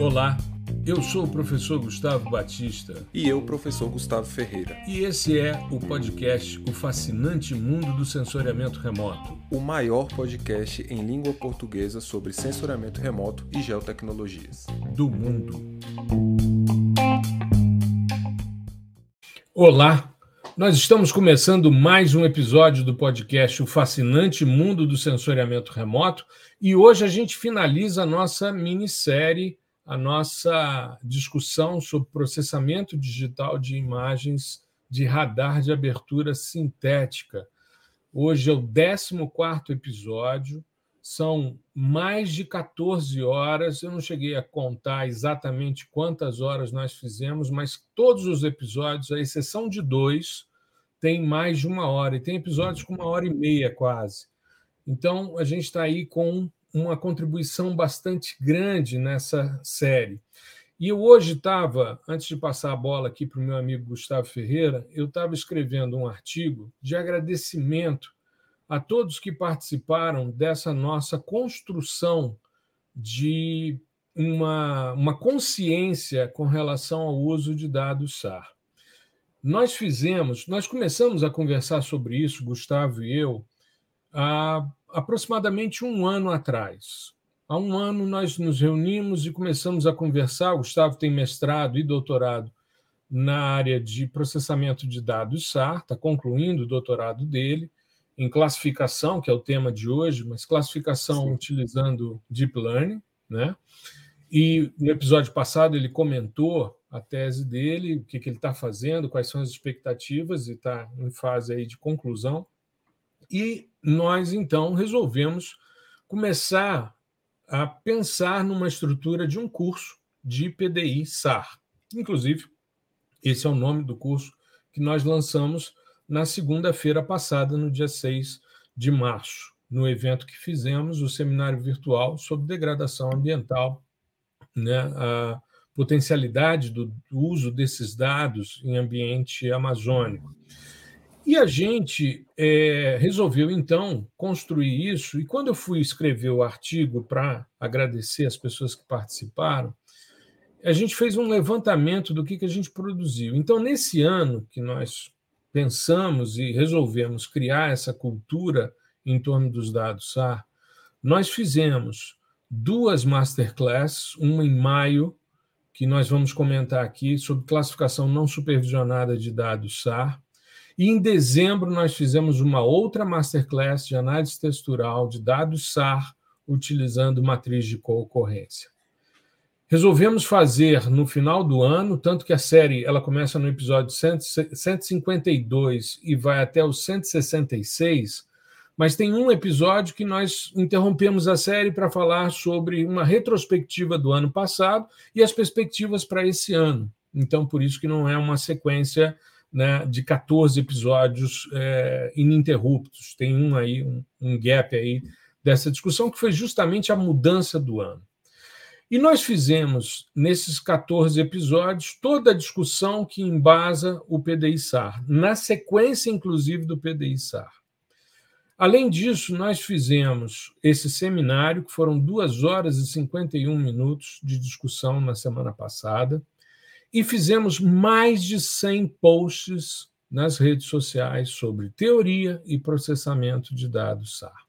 Olá, eu sou o professor Gustavo Batista. E eu, professor Gustavo Ferreira. E esse é o podcast O Fascinante Mundo do Sensoriamento Remoto o maior podcast em língua portuguesa sobre sensoriamento remoto e geotecnologias do mundo. Olá, nós estamos começando mais um episódio do podcast O Fascinante Mundo do Sensoriamento Remoto e hoje a gente finaliza a nossa minissérie a nossa discussão sobre processamento digital de imagens de radar de abertura sintética. Hoje é o 14 episódio, são mais de 14 horas. Eu não cheguei a contar exatamente quantas horas nós fizemos, mas todos os episódios, à exceção de dois, tem mais de uma hora, e tem episódios com uma hora e meia quase. Então, a gente está aí com uma contribuição bastante grande nessa série. E eu hoje estava, antes de passar a bola aqui para o meu amigo Gustavo Ferreira, eu estava escrevendo um artigo de agradecimento a todos que participaram dessa nossa construção de uma, uma consciência com relação ao uso de dados SAR. Nós fizemos, nós começamos a conversar sobre isso, Gustavo e eu, há aproximadamente um ano atrás. Há um ano nós nos reunimos e começamos a conversar. O Gustavo tem mestrado e doutorado na área de processamento de dados SAR, está concluindo o doutorado dele, em classificação, que é o tema de hoje, mas classificação Sim. utilizando Deep Learning. Né? E no episódio passado ele comentou a tese dele, o que, que ele está fazendo, quais são as expectativas, e está em fase aí de conclusão. E nós, então, resolvemos começar a pensar numa estrutura de um curso de PDI SAR. Inclusive, esse é o nome do curso que nós lançamos na segunda-feira passada, no dia 6 de março, no evento que fizemos, o seminário virtual sobre degradação ambiental, né, a potencialidade do uso desses dados em ambiente amazônico. E a gente é, resolveu, então, construir isso. E quando eu fui escrever o artigo para agradecer as pessoas que participaram, a gente fez um levantamento do que, que a gente produziu. Então, nesse ano que nós pensamos e resolvemos criar essa cultura em torno dos dados SAR, nós fizemos duas masterclass, uma em maio, que nós vamos comentar aqui, sobre classificação não supervisionada de dados SAR, e em dezembro nós fizemos uma outra masterclass de análise textural de dados SAR utilizando matriz de concorrência. Resolvemos fazer no final do ano, tanto que a série ela começa no episódio 152 e vai até o 166, mas tem um episódio que nós interrompemos a série para falar sobre uma retrospectiva do ano passado e as perspectivas para esse ano. Então, por isso que não é uma sequência né, de 14 episódios é, ininterruptos. Tem um aí, um, um gap aí dessa discussão, que foi justamente a mudança do ano. E nós fizemos, nesses 14 episódios, toda a discussão que embasa o PDI-SAR, na sequência, inclusive, do PDI-SAR. Além disso, nós fizemos esse seminário, que foram duas horas e 51 minutos de discussão na semana passada, e fizemos mais de 100 posts nas redes sociais sobre teoria e processamento de dados SAR.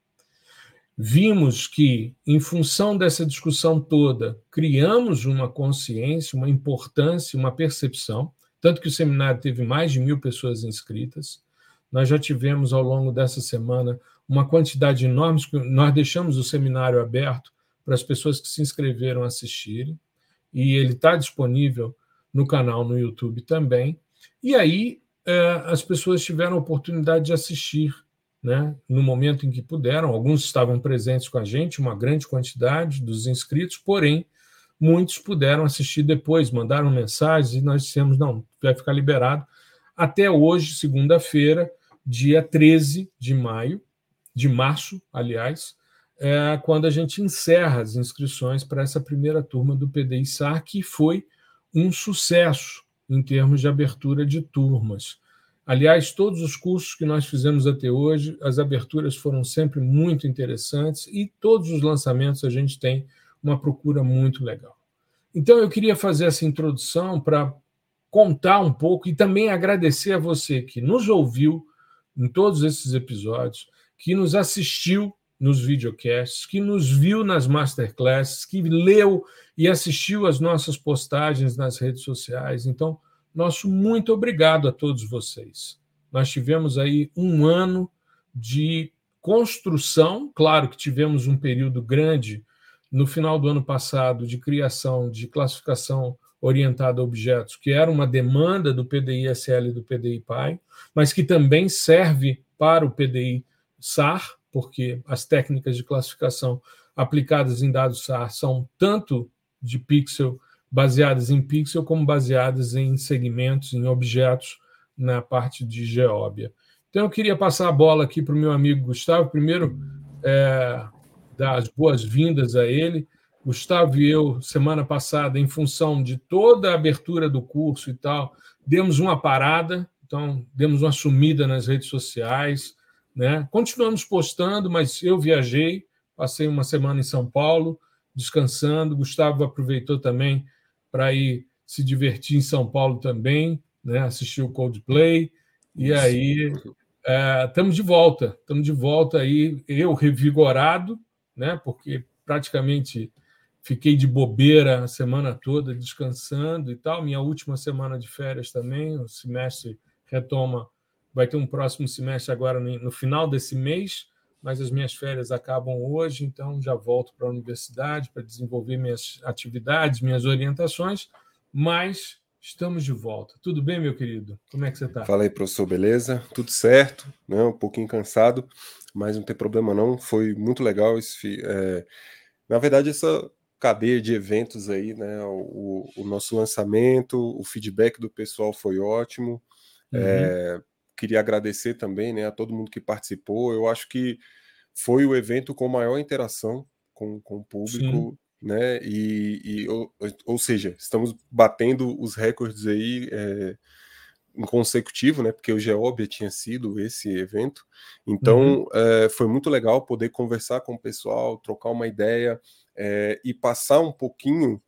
Vimos que, em função dessa discussão toda, criamos uma consciência, uma importância, uma percepção, tanto que o seminário teve mais de mil pessoas inscritas. Nós já tivemos, ao longo dessa semana, uma quantidade enorme, nós deixamos o seminário aberto para as pessoas que se inscreveram assistirem, e ele está disponível no canal no YouTube também. E aí é, as pessoas tiveram a oportunidade de assistir, né, no momento em que puderam. Alguns estavam presentes com a gente, uma grande quantidade dos inscritos, porém muitos puderam assistir depois, mandaram mensagens e nós dissemos: não, vai ficar liberado até hoje, segunda-feira, dia 13 de maio, de março, aliás, é quando a gente encerra as inscrições para essa primeira turma do PDI SAR, que foi um sucesso em termos de abertura de turmas. Aliás, todos os cursos que nós fizemos até hoje, as aberturas foram sempre muito interessantes e todos os lançamentos a gente tem uma procura muito legal. Então, eu queria fazer essa introdução para contar um pouco e também agradecer a você que nos ouviu em todos esses episódios, que nos assistiu nos videocasts, que nos viu nas masterclasses, que leu e assistiu às nossas postagens nas redes sociais. Então, nosso muito obrigado a todos vocês. Nós tivemos aí um ano de construção, claro que tivemos um período grande no final do ano passado de criação de classificação orientada a objetos, que era uma demanda do PDI-SL e do PDI-PAI, mas que também serve para o PDI-SAR, porque as técnicas de classificação aplicadas em dados SAR são tanto de pixel baseadas em pixel como baseadas em segmentos, em objetos na parte de geóbia. Então eu queria passar a bola aqui para o meu amigo Gustavo. Primeiro, é, dar as boas-vindas a ele. Gustavo e eu, semana passada, em função de toda a abertura do curso e tal, demos uma parada, então demos uma sumida nas redes sociais, né? Continuamos postando, mas eu viajei, passei uma semana em São Paulo, descansando. Gustavo aproveitou também para ir se divertir em São Paulo também, né? Assistir o Coldplay. E aí estamos é, de volta, estamos de volta aí, eu revigorado, né? Porque praticamente fiquei de bobeira a semana toda, descansando e tal. Minha última semana de férias também, o semestre retoma, vai ter um próximo semestre agora no final desse mês, mas as minhas férias acabam hoje, então já volto para a universidade para desenvolver minhas atividades, minhas orientações, mas estamos de volta. Tudo bem, meu querido? Como é que você está? Fala aí, professor, beleza? Tudo certo, né? um pouquinho cansado, mas não tem problema não, foi muito legal esse... É... Na verdade, essa cadeia de eventos aí, né? O, o, nosso lançamento, o feedback do pessoal foi ótimo. Uhum. É, queria agradecer também, né, a todo mundo que participou. Eu acho que foi o evento com maior interação com, com o público, Sim. né? E, e ou, ou, seja, estamos batendo os recordes aí. É, em consecutivo, né? Porque o Geóbia tinha sido esse evento. Então, uhum. é, foi muito legal poder conversar com o pessoal, trocar uma ideia é, e passar um pouquinho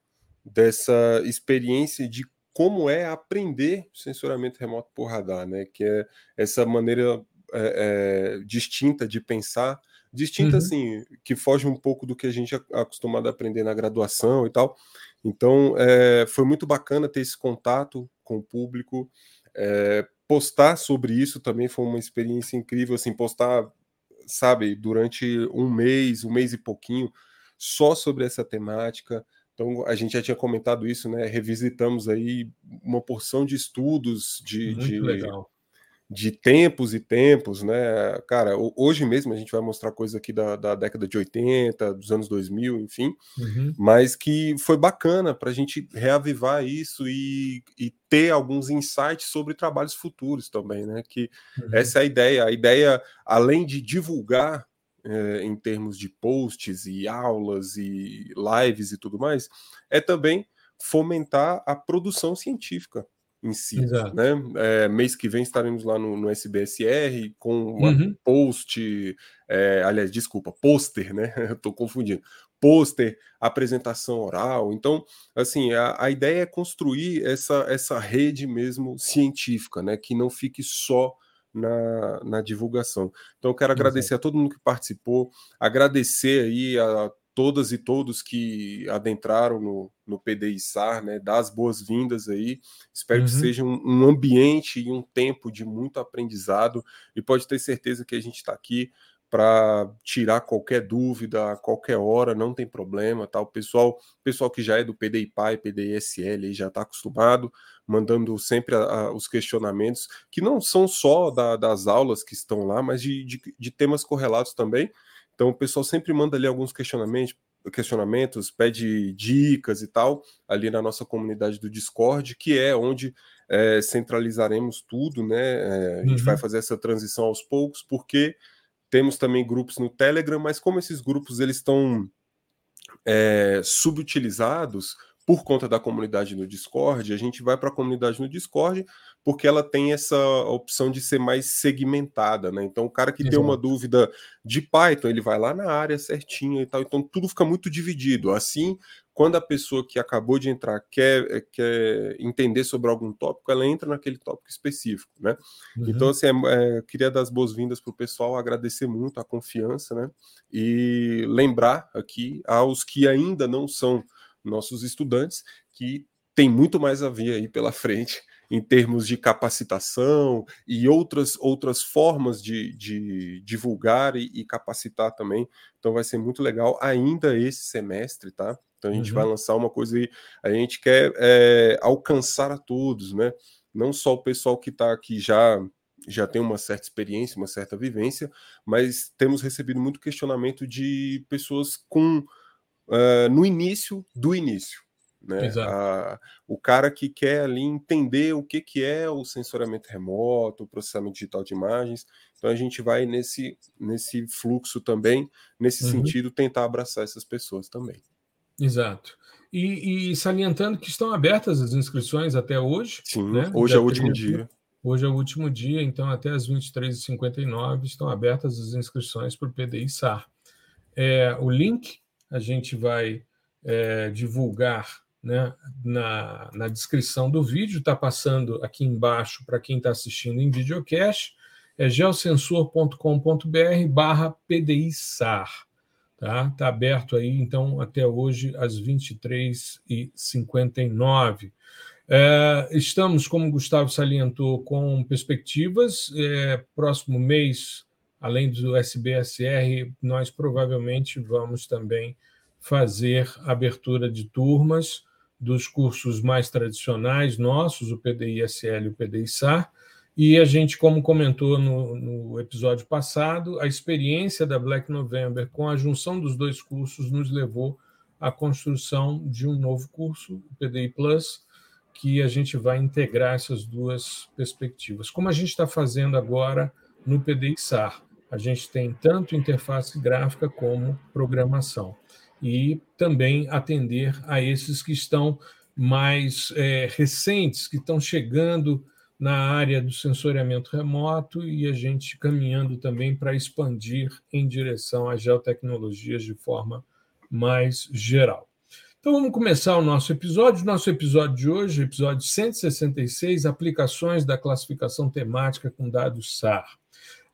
dessa experiência de como é aprender sensoramento remoto por radar, né? Que é essa maneira é, distinta de pensar, distinta uhum. assim, que foge um pouco do que a gente é acostumado a aprender na graduação e tal. Então, foi muito bacana ter esse contato com o público. É, postar sobre isso também foi uma experiência incrível, assim, postar, sabe, durante um mês, um mês e pouquinho, só sobre essa temática. Então, a gente já tinha comentado isso, né? Revisitamos aí uma porção de estudos de, de, de tempos e tempos, né? Cara, hoje mesmo a gente vai mostrar coisas aqui da, da década de 80, dos anos 2000, enfim, uhum. mas que foi bacana para a gente reavivar isso e, e, ter alguns insights sobre trabalhos futuros também, né? Que uhum. essa é a ideia. A ideia, além de divulgar é, em termos de posts e aulas e lives e tudo mais, é também fomentar a produção científica em si. Né? É, mês que vem estaremos lá no, no SBSR com um uhum. post, é, aliás, desculpa, pôster, né? Estou confundindo. Pôster, apresentação oral. Então, assim, a, a ideia é construir essa, essa rede mesmo científica, né? Que não fique só na, na divulgação. Então, eu quero agradecer Exato. a todo mundo que participou, agradecer aí a todas e todos que adentraram no, no PDI SAR, né, dar as boas-vindas aí. Espero uhum. que seja um, um, ambiente e um tempo de muito aprendizado e pode ter certeza que a gente está aqui para tirar qualquer dúvida a qualquer hora, não tem problema, tá? O pessoal, pessoal que já é do PDI PAI, PDI SL, já está acostumado, mandando sempre a, a, os questionamentos, que não são só da, das aulas que estão lá, mas de, de, de temas correlatos também. Então o pessoal sempre manda ali alguns questionamentos, questionamentos, pede dicas e tal, ali na nossa comunidade do Discord, que é onde é, centralizaremos tudo, né? É, a gente uhum. vai fazer essa transição aos poucos, porque temos também grupos no Telegram, mas como esses grupos eles estão é, subutilizados, por conta da comunidade no Discord, a gente vai para a comunidade no Discord porque ela tem essa opção de ser mais segmentada, né? Então, o cara que Exato. tem uma dúvida de Python, ele vai lá na área certinha e tal. Então, tudo fica muito dividido. Assim, quando a pessoa que acabou de entrar quer, eh, quer entender sobre algum tópico, ela entra naquele tópico específico, né? Uhum. Então, assim, é, é, queria dar as boas-vindas para o pessoal, agradecer muito a confiança, né? E lembrar aqui aos que ainda não são nossos estudantes que tem muito mais a vir aí pela frente em termos de capacitação e outras, outras formas de, de divulgar e, e, capacitar também. Então vai ser muito legal ainda esse semestre, tá? Então a gente uhum. vai lançar uma coisa aí, a gente quer é, alcançar a todos, né? Não só o pessoal que está aqui já já tem uma certa experiência, uma certa vivência, mas temos recebido muito questionamento de pessoas com uh, no início do início. Né? A, o cara que quer ali entender o que, que é o sensoriamento remoto, o processamento digital de imagens. Então a gente vai nesse, nesse fluxo também, nesse uhum. sentido, tentar abraçar essas pessoas também. Exato. E, e, salientando que estão abertas as inscrições até hoje. Sim, né? hoje é o último dia. Hoje é o último dia, então até as 23h59 estão abertas as inscrições para o PDI SAR. É, o link a gente vai é, divulgar né, na, na descrição do vídeo, está passando aqui embaixo para quem está assistindo em videocast, é geosensor.com.br barra PDISAR. Tá? Tá aberto aí, então, até hoje, às 23h59. É, estamos, como o Gustavo salientou, com perspectivas. É, próximo mês, além do SBSR, nós provavelmente vamos também fazer abertura de turmas dos cursos mais tradicionais nossos, o PDI-SL e o PDI-SAR, e a gente, como comentou no, no, episódio passado, a experiência da Black November com a junção dos dois cursos nos levou à construção de um novo curso, o PDI Plus, que a gente vai integrar essas duas perspectivas. Como a gente está fazendo agora no PDI SAR, a gente tem tanto interface gráfica como programação e também atender a esses que estão mais é, recentes, que estão chegando na área do sensoriamento remoto e a gente caminhando também para expandir em direção às geotecnologias de forma mais geral. Então vamos começar o nosso episódio. Nosso episódio de hoje, episódio 166, aplicações da classificação temática com dados SAR.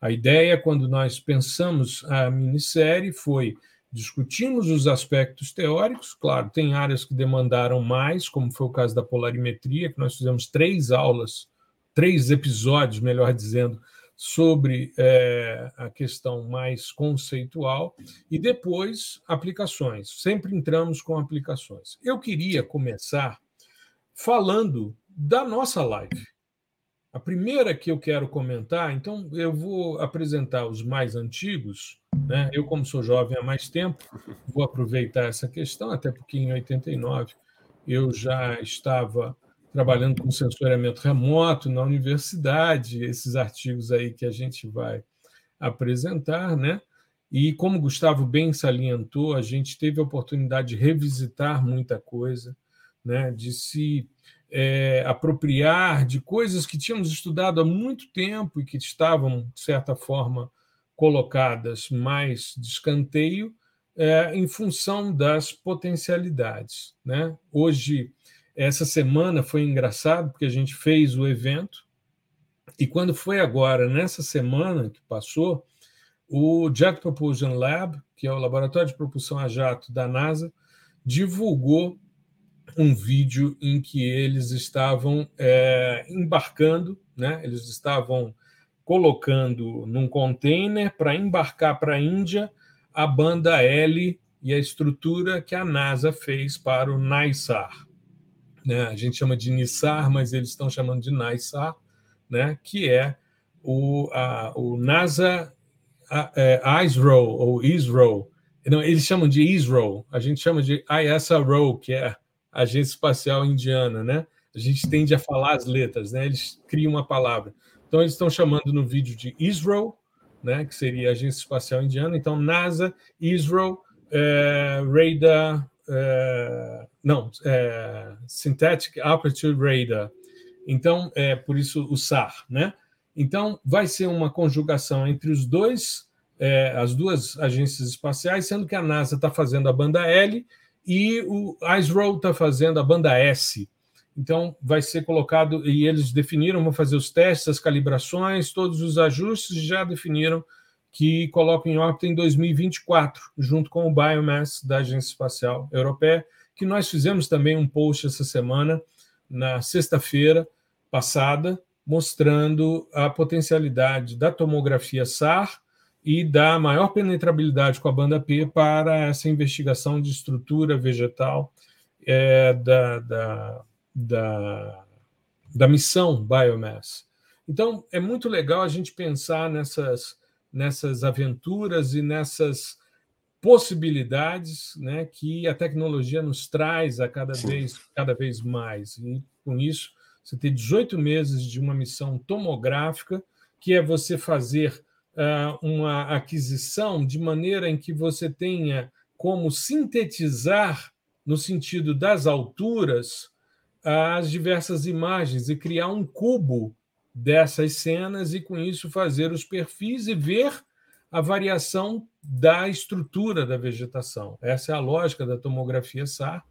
A ideia, quando nós pensamos a minissérie, foi Discutimos os aspectos teóricos, claro, tem áreas que demandaram mais, como foi o caso da polarimetria, que nós fizemos três aulas, três episódios, melhor dizendo, sobre é, a questão mais conceitual, e depois aplicações. Sempre entramos com aplicações. Eu queria começar falando da nossa live. A primeira que eu quero comentar, então eu vou apresentar os mais antigos. Né? Eu, como sou jovem há mais tempo, vou aproveitar essa questão, até porque em 89 eu já estava trabalhando com sensoriamento remoto na universidade, esses artigos aí que a gente vai apresentar, né? E como Gustavo bem salientou, a gente teve a oportunidade de revisitar muita coisa, né? De se é, apropriar de coisas que tínhamos estudado há muito tempo e que estavam, de certa forma, colocadas mais de escanteio é, em função das potencialidades. Né? Hoje, essa semana foi engraçado porque a gente fez o evento e quando foi agora, nessa semana que passou, o Jet Propulsion Lab, que é o laboratório de propulsão a jato da NASA, divulgou um vídeo em que eles estavam é, embarcando, né? eles estavam colocando num container para embarcar para a Índia a banda L e a estrutura que a NASA fez para o NISAR. Né? A gente chama de NISAR, mas eles estão chamando de NISAR, né? que é o, a, o NASA é, ISRO, ou ISRO. Não, eles chamam de ISRO, a gente chama de ISRO, que é Agência Espacial Indiana, né? A gente tende a falar as letras, né? Eles criam uma palavra. Então eles estão chamando no vídeo de Israel, né? Que seria a Agência Espacial Indiana. Então NASA, Israel, é, Radar é, não, é, Synthetic Aperture Radar. Então, é por isso o SAR, né? Então, vai ser uma conjugação entre os dois, é, as duas agências espaciais, sendo que a NASA está fazendo a banda L e o ISRO está fazendo a banda S. Então, vai ser colocado, e eles definiram, vão fazer os testes, as calibrações, todos os ajustes, já definiram que colocam em órbita em 2024, junto com o Biomass da Agência Espacial Europeia, que nós fizemos também um post essa semana, na sexta-feira passada, mostrando a potencialidade da tomografia SAR e da maior penetrabilidade com a banda P para essa investigação de estrutura vegetal é, da, da, da, da missão Biomass. Então, é muito legal a gente pensar nessas nessas aventuras e nessas possibilidades né, que a tecnologia nos traz a cada vez, cada vez mais. E com isso, você tem 18 meses de uma missão tomográfica, que é você fazer uma aquisição de maneira em que você tenha como sintetizar, no sentido das alturas, as diversas imagens e criar um cubo dessas cenas e, com isso, fazer os perfis e ver a variação da estrutura da vegetação. Essa é a lógica da tomografia SAR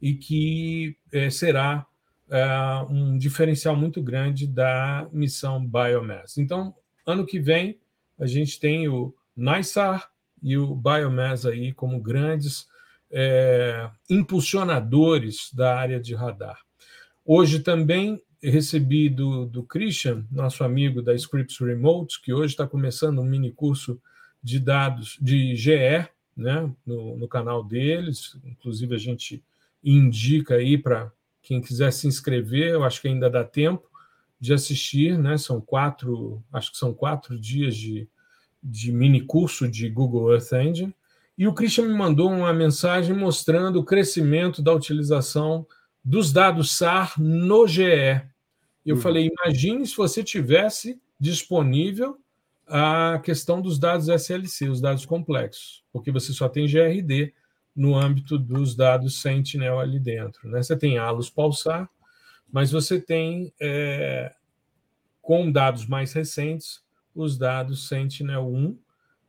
e que é, será é, um diferencial muito grande da missão Biomass. Então, ano que vem, a gente tem o NISAR e o Biomass aí como grandes é, impulsionadores da área de radar. Hoje também recebi do, do Christian, nosso amigo da Scripts Remote, que hoje está começando um mini curso de dados de GE, né, no, no canal deles. Inclusive, a gente indica aí para quem quiser se inscrever, eu acho que ainda dá tempo de assistir, né? São quatro, acho que são quatro dias de, de mini curso de Google Earth Engine. E o Christian me mandou uma mensagem mostrando o crescimento da utilização dos dados SAR no GE. Eu uhum. falei, imagine se você tivesse disponível a questão dos dados SLC, os dados complexos, porque você só tem GRD no âmbito dos dados Sentinel ali dentro. Né? Você tem ALUS pulsar, mas você tem, é, com dados mais recentes, os dados Sentinel-1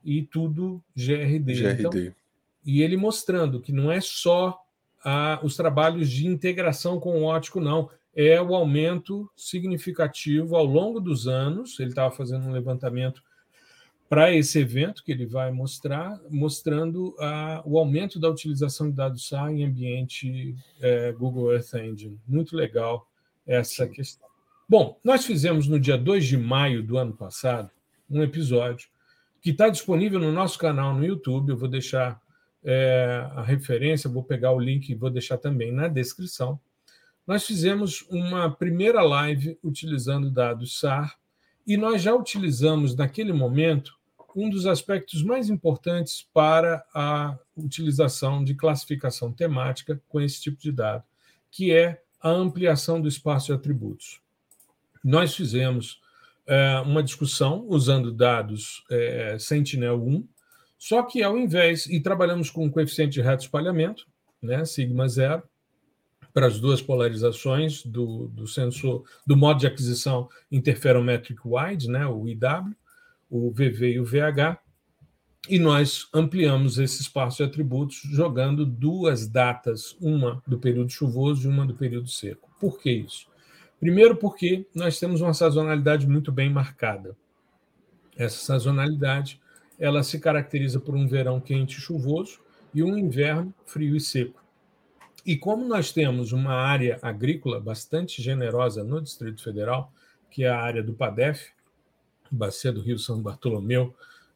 e tudo GRD. GRD. Então, e ele mostrando que não é só a, os trabalhos de integração com o ótico, não é o aumento significativo ao longo dos anos. Ele estava fazendo um levantamento para esse evento que ele vai mostrar, mostrando a, o aumento da utilização de dados SAR em ambiente é, Google Earth Engine. Muito legal essa questão. Bom, nós fizemos no dia 2 de maio do ano passado um episódio que está disponível no nosso canal no YouTube. Eu vou deixar é, a referência, vou pegar o link e vou deixar também na descrição nós fizemos uma primeira live utilizando dados SAR e nós já utilizamos naquele momento um dos aspectos mais importantes para a utilização de classificação temática com esse tipo de dado, que é a ampliação do espaço de atributos. Nós fizemos é, uma discussão usando dados é, Sentinel-1, só que ao invés, e trabalhamos com um coeficiente de reto espalhamento, né, sigma zero, para as duas polarizações do, do sensor, do modo de aquisição interferometric wide, né, o IW, o VV e o VH, e nós ampliamos esse espaço de atributos jogando duas datas, uma do período chuvoso e uma do período seco. Por que isso? Primeiro, porque nós temos uma sazonalidade muito bem marcada. Essa sazonalidade ela se caracteriza por um verão quente e chuvoso e um inverno frio e seco. E como nós temos uma área agrícola bastante generosa no Distrito Federal, que é a área do PADEF, Bacia do Rio São Bartolomeu,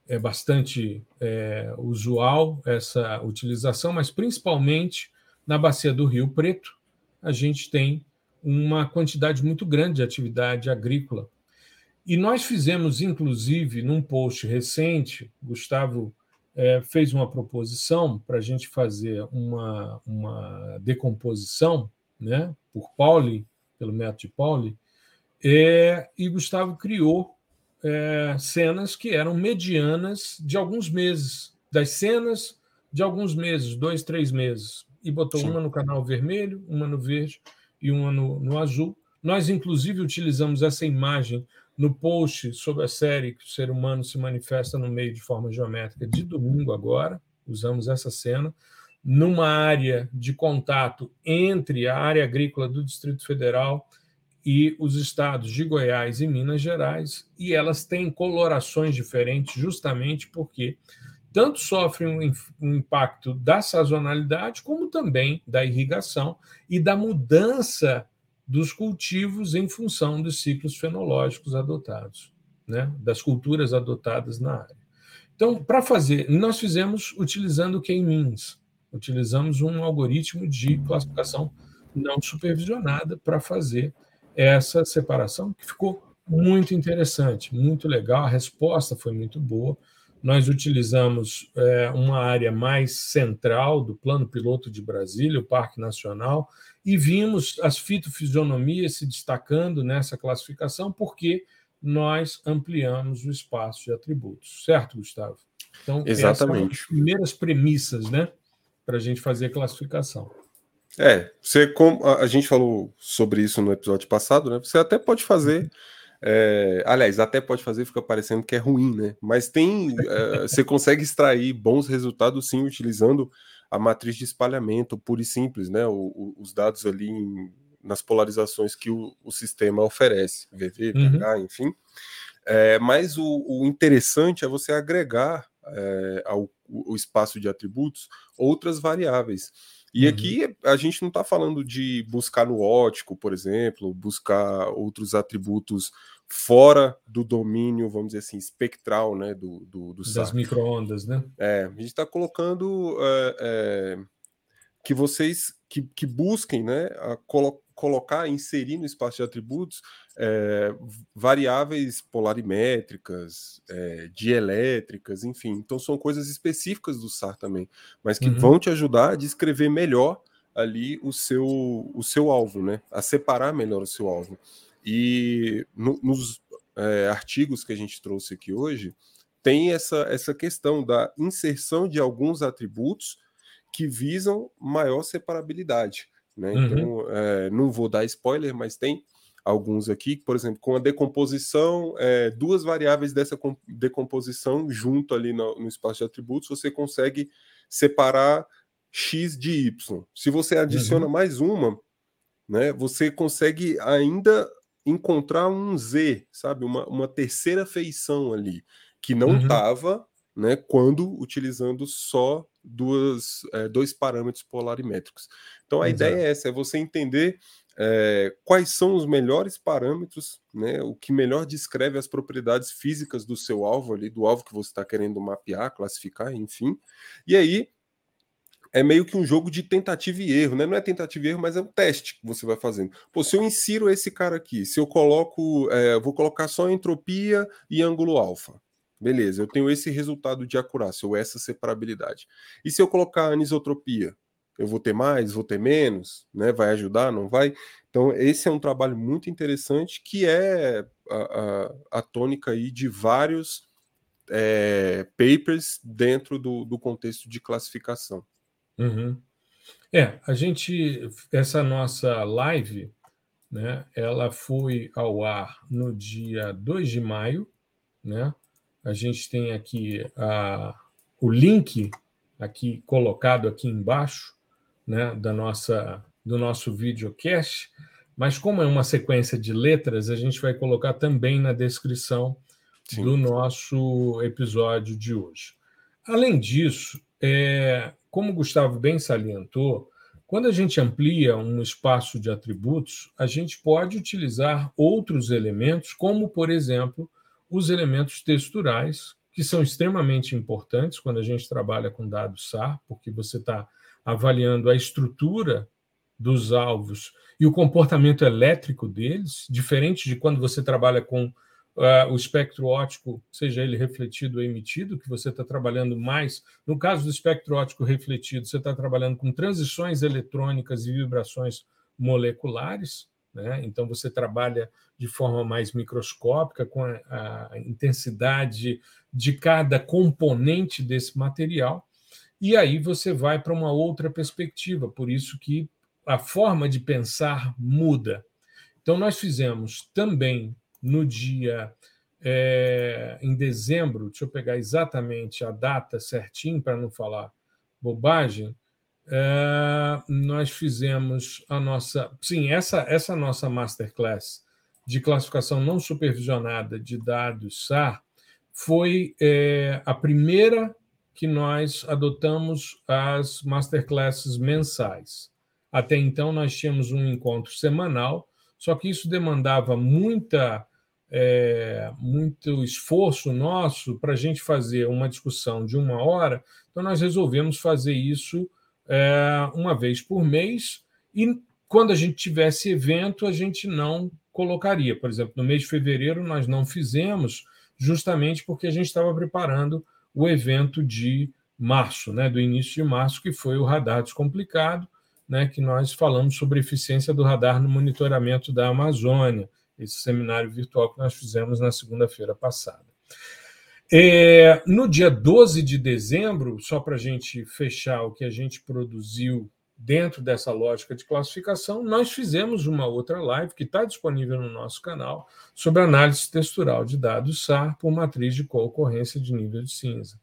é bastante é, usual essa utilização, mas principalmente na Bacia do Rio Preto, a gente tem uma quantidade muito grande de atividade agrícola. E nós fizemos, inclusive, num post recente, Gustavo é, fez uma proposição para a gente fazer uma, uma decomposição né, por Pauli, pelo método de Pauli, é, e Gustavo criou é, cenas que eram medianas de alguns meses, das cenas de alguns meses, dois, três meses. e botou Sim. uma no canal vermelho, uma no verde e uma no, no azul. Nós, inclusive, utilizamos essa imagem no post sobre a série que o ser humano se manifesta no meio de forma geométrica de domingo agora. Usamos essa cena numa área de contato entre a área agrícola do Distrito Federal e os estados de Goiás e Minas Gerais, e elas têm colorações diferentes justamente porque tanto sofrem um, impacto da sazonalidade, como também da irrigação e da mudança dos cultivos em função dos ciclos fenológicos adotados, né? das culturas adotadas na área. Então, para fazer, nós fizemos utilizando o K-means, utilizamos um algoritmo de classificação não supervisionada para fazer essa separação, que ficou muito interessante, muito legal. A resposta foi muito boa. Nós utilizamos é, uma área mais central do Plano Piloto de Brasília, o Parque Nacional, e vimos as fitofisionomias se destacando nessa classificação, porque nós ampliamos o espaço de atributos. Certo, Gustavo? Então, Exatamente. Essas são as primeiras premissas né, para a gente fazer a classificação. É, você como a gente falou sobre isso no episódio passado, né? Você até pode fazer. É, aliás, até pode fazer, fica parecendo que é ruim, né? Mas tem. É, você consegue extrair bons resultados sim utilizando a matriz de espalhamento pura e simples, né? O, o, os dados ali em, nas polarizações que o, o, sistema oferece, VV, PH, uhum. enfim. É, mas o, interessante é você agregar é, ao o espaço de atributos outras variáveis. E uhum. aqui a gente não está falando de buscar no ótico, por exemplo, buscar outros atributos fora do domínio, vamos dizer assim, espectral, né, do, do, do das microondas, né? É, a gente está colocando é, é, que vocês que, que busquem, né, colo colocar, inserir no espaço de atributos é, variáveis polarimétricas, é, dielétricas, enfim. Então são coisas específicas do SAR também, mas que uhum. vão te ajudar a descrever melhor ali o seu, o seu alvo, né? A separar melhor o seu alvo. E no, nos é, artigos que a gente trouxe aqui hoje, tem essa, essa questão da inserção de alguns atributos que visam maior separabilidade. Né? Uhum. Então, não vou dar spoiler, mas tem alguns aqui, por exemplo, com a decomposição, é, duas variáveis dessa decomposição junto ali no, no, espaço de atributos, você consegue separar x de y. Se você adiciona uhum. mais uma, né, você consegue ainda encontrar um z, sabe, uma, uma terceira feição ali, que não estava uhum. né, quando utilizando só duas, é, dois parâmetros polarimétricos. Então a Exato. ideia é essa, é você entender é, quais são os melhores parâmetros, né, o que melhor descreve as propriedades físicas do seu alvo ali, do alvo que você está querendo mapear, classificar, enfim. E aí é meio que um jogo de tentativa e erro, né? Não é tentativa e erro, mas é um teste que você vai fazendo. Pô, se eu insiro esse cara aqui, se eu coloco, é, vou colocar só entropia e ângulo alfa. Beleza, eu tenho esse resultado de acurácia, ou essa separabilidade. E se eu colocar anisotropia? Eu vou ter mais, vou ter menos, né? Vai ajudar, não vai? Então, esse é um trabalho muito interessante que é a, a, a tônica aí de vários é, papers dentro do, do, contexto de classificação. Uhum. É, a gente, essa nossa live, né, ela foi ao ar no dia 2 de maio, né? A gente tem aqui a, o link aqui colocado aqui embaixo, né, da nossa, do nosso videocast, mas como é uma sequência de letras, a gente vai colocar também na descrição Sim. do nosso episódio de hoje. Além disso, é, como o Gustavo bem salientou, quando a gente amplia um espaço de atributos, a gente pode utilizar outros elementos, como, por exemplo, os elementos texturais, que são extremamente importantes quando a gente trabalha com dados SAR, porque você está avaliando a estrutura dos alvos e o comportamento elétrico deles, diferente de quando você trabalha com uh, o espectro óptico, seja ele refletido ou emitido, que você está trabalhando mais. No caso do espectro óptico refletido, você está trabalhando com transições eletrônicas e vibrações moleculares, né? então você trabalha de forma mais microscópica, com a, a intensidade de cada componente desse material. E aí você vai para uma outra perspectiva, por isso que a forma de pensar muda. Então, nós fizemos também no dia é, em dezembro, deixa eu pegar exatamente a data certinho para não falar bobagem, é, nós fizemos a nossa. Sim, essa, essa nossa masterclass de classificação não supervisionada de dados SAR foi é, a primeira que nós adotamos as masterclasses mensais. Até então, nós tínhamos um encontro semanal, só que isso demandava muita, é, muito esforço nosso para a gente fazer uma discussão de uma hora, então nós resolvemos fazer isso é, uma vez por mês, e quando a gente tivesse evento, a gente não colocaria. Por exemplo, no mês de fevereiro, nós não fizemos, justamente porque a gente estava preparando o evento de março, né, do início de março, que foi o radar descomplicado, né, que nós falamos sobre eficiência do radar no monitoramento da Amazônia, esse seminário virtual que nós fizemos na segunda-feira passada. É, no dia 12 de dezembro, só para a gente fechar o que a gente produziu dentro dessa lógica de classificação, nós fizemos uma outra live que está disponível no nosso canal sobre análise textural de dados SAR por matriz de concorrência de nível de cinza.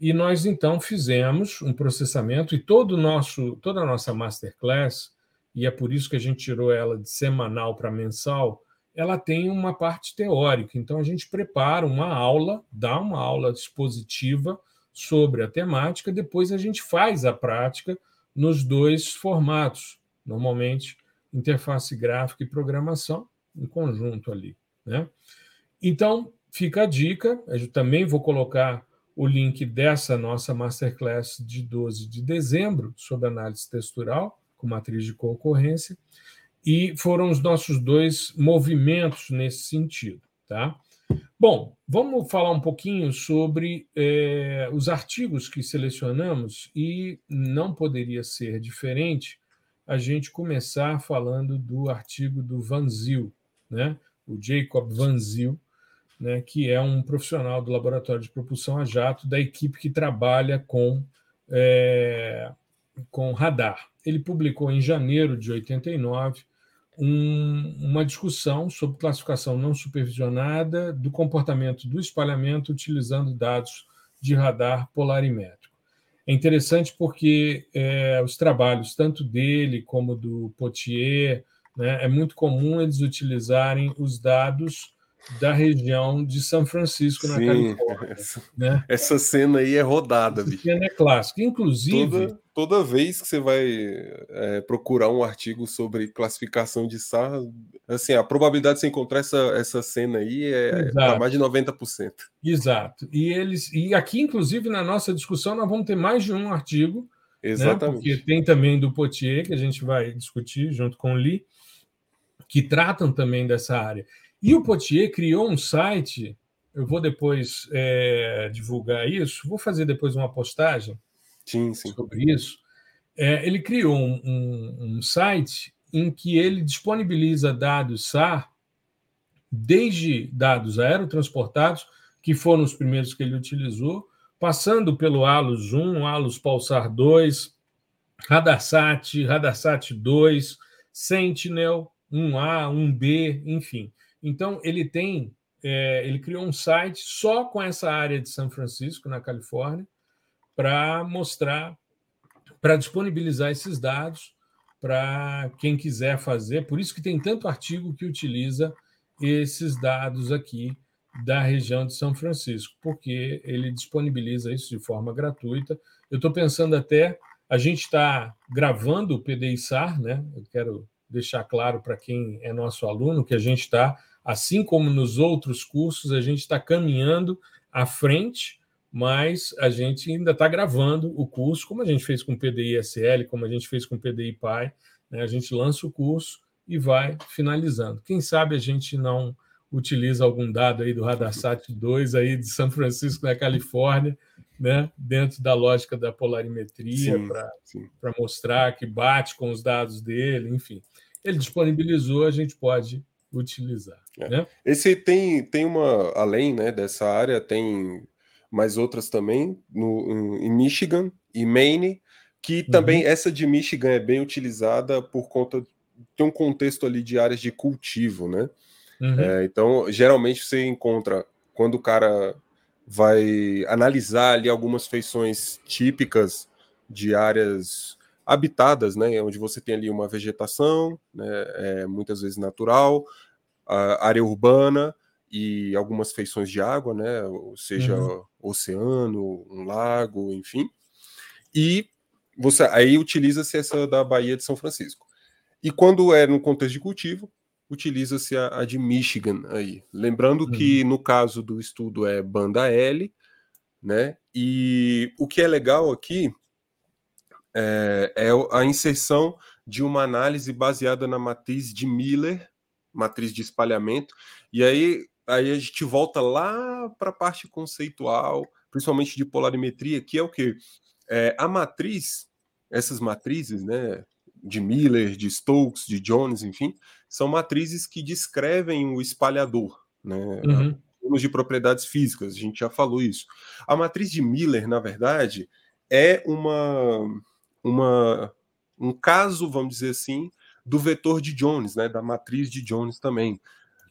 E nós então fizemos um processamento e todo nosso, toda a nossa masterclass, e é por isso que a gente tirou ela de semanal para mensal, ela tem uma parte teórica. Então a gente prepara uma aula, dá uma aula expositiva sobre a temática, depois a gente faz a prática nos dois formatos, normalmente interface gráfica e programação em conjunto ali, né? Então, fica a dica, eu também vou colocar o link dessa nossa masterclass de 12 de dezembro sobre análise textural com matriz de concorrência e foram os nossos dois movimentos nesse sentido, tá? Bom, vamos falar um pouquinho sobre é, os artigos que selecionamos e não poderia ser diferente a gente começar falando do artigo do Van né? O Jacob Van né, que é um profissional do laboratório de propulsão a jato da equipe que trabalha com, é, com radar. Ele publicou em janeiro de 89 um, uma discussão sobre classificação não supervisionada do comportamento do espalhamento utilizando dados de radar polarimétrico. É interessante porque é, os trabalhos, tanto dele como do Potier, né, é muito comum eles utilizarem os dados da região de São Francisco, na Sim, Califórnia. Essa, né? essa cena aí é rodada, essa bicho. cena é clássica. Inclusive. Toda, toda vez que você vai é, procurar um artigo sobre classificação de SAR, assim, a probabilidade de você encontrar essa, essa cena aí é tá mais de 90%. Exato. E eles. E aqui, inclusive, na nossa discussão, nós vamos ter mais de um artigo. Né? Exatamente. Né? Porque tem também do Potier, que a gente vai discutir junto com o Lee, que tratam também dessa área. E o Potier criou um site, eu vou depois é, divulgar isso, vou fazer depois uma postagem sim, sim. sobre isso. É, ele criou um, um, um site em que ele disponibiliza dados SAR, desde dados aerotransportados, que foram os primeiros que ele utilizou, passando pelo ALUS 1, ALUS Pulsar 2, Radarsat, Radarsat 2, Sentinel 1A, 1B, enfim. Então, ele tem, é, ele criou um site só com essa área de São Francisco, na Califórnia, para mostrar, para disponibilizar esses dados para quem quiser fazer. Por isso que tem tanto artigo que utiliza esses dados aqui da região de São Francisco, porque ele disponibiliza isso de forma gratuita. Eu estou pensando até, a gente está gravando o PDI-SAR, né? Eu quero deixar claro para quem é nosso aluno que a gente está Assim como nos outros cursos, a gente está caminhando à frente, mas a gente ainda está gravando o curso, como a gente fez com o PDI SL, como a gente fez com o PDI Pai. Né? A gente lança o curso e vai finalizando. Quem sabe a gente não utiliza algum dado aí do Radarsat 2 aí de São Francisco, na Califórnia, né, dentro da lógica da polarimetria, para mostrar que bate com os dados dele, enfim. Ele disponibilizou, a gente pode utilizar. É. Né? Esse tem, tem uma, além né, dessa área, tem mais outras também, no, em Michigan e Maine, que também uhum. essa de Michigan é bem utilizada por conta tem um contexto ali de áreas de cultivo, né? Uhum. É, então, geralmente você encontra quando o cara vai analisar ali algumas feições típicas de áreas habitadas, né, onde você tem ali uma vegetação, né, é, muitas vezes natural, área urbana e algumas feições de água, né, ou seja, uhum. oceano, um lago, enfim. E você aí utiliza-se essa da Baía de São Francisco. E quando é no contexto de cultivo, utiliza-se a, a, de Michigan aí. Lembrando uhum. que no caso do estudo é banda L, né? E o que é legal aqui é, é a inserção de uma análise baseada na matriz de Miller, matriz de espalhamento. E aí, aí a gente volta lá para a parte conceitual, principalmente de polarimetria, que é o que é, a matriz, essas matrizes, né? de Miller, de Stokes, de Jones, enfim, são matrizes que descrevem o espalhador, né? Uhum. de propriedades físicas, a gente já falou isso. A matriz de Miller, na verdade, é uma, uma um caso, vamos dizer assim, do vetor de Jones, né? Da matriz de Jones também.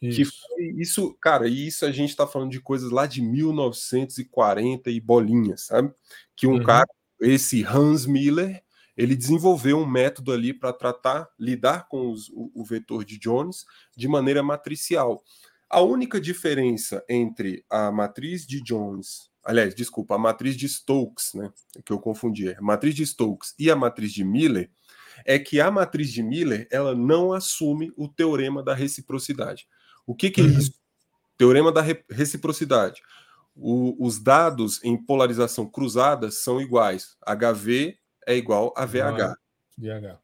Isso. Que isso, cara, isso a gente está falando de coisas lá de 1940 e bolinhas, sabe? Que um uhum. cara, esse Hans Miller, ele desenvolveu um método ali para tratar, lidar com os, o, o, vetor de Jones de maneira matricial. A única diferença entre a matriz de Jones, aliás, desculpa, a matriz de Stokes, né, que eu confundi, a matriz de Stokes e a matriz de Miller, é que a matriz de Miller ela não assume o teorema da reciprocidade. O que, que é uhum. é isso? Teorema da reciprocidade. O, os dados em polarização cruzada são iguais. HV é igual a VH. VH.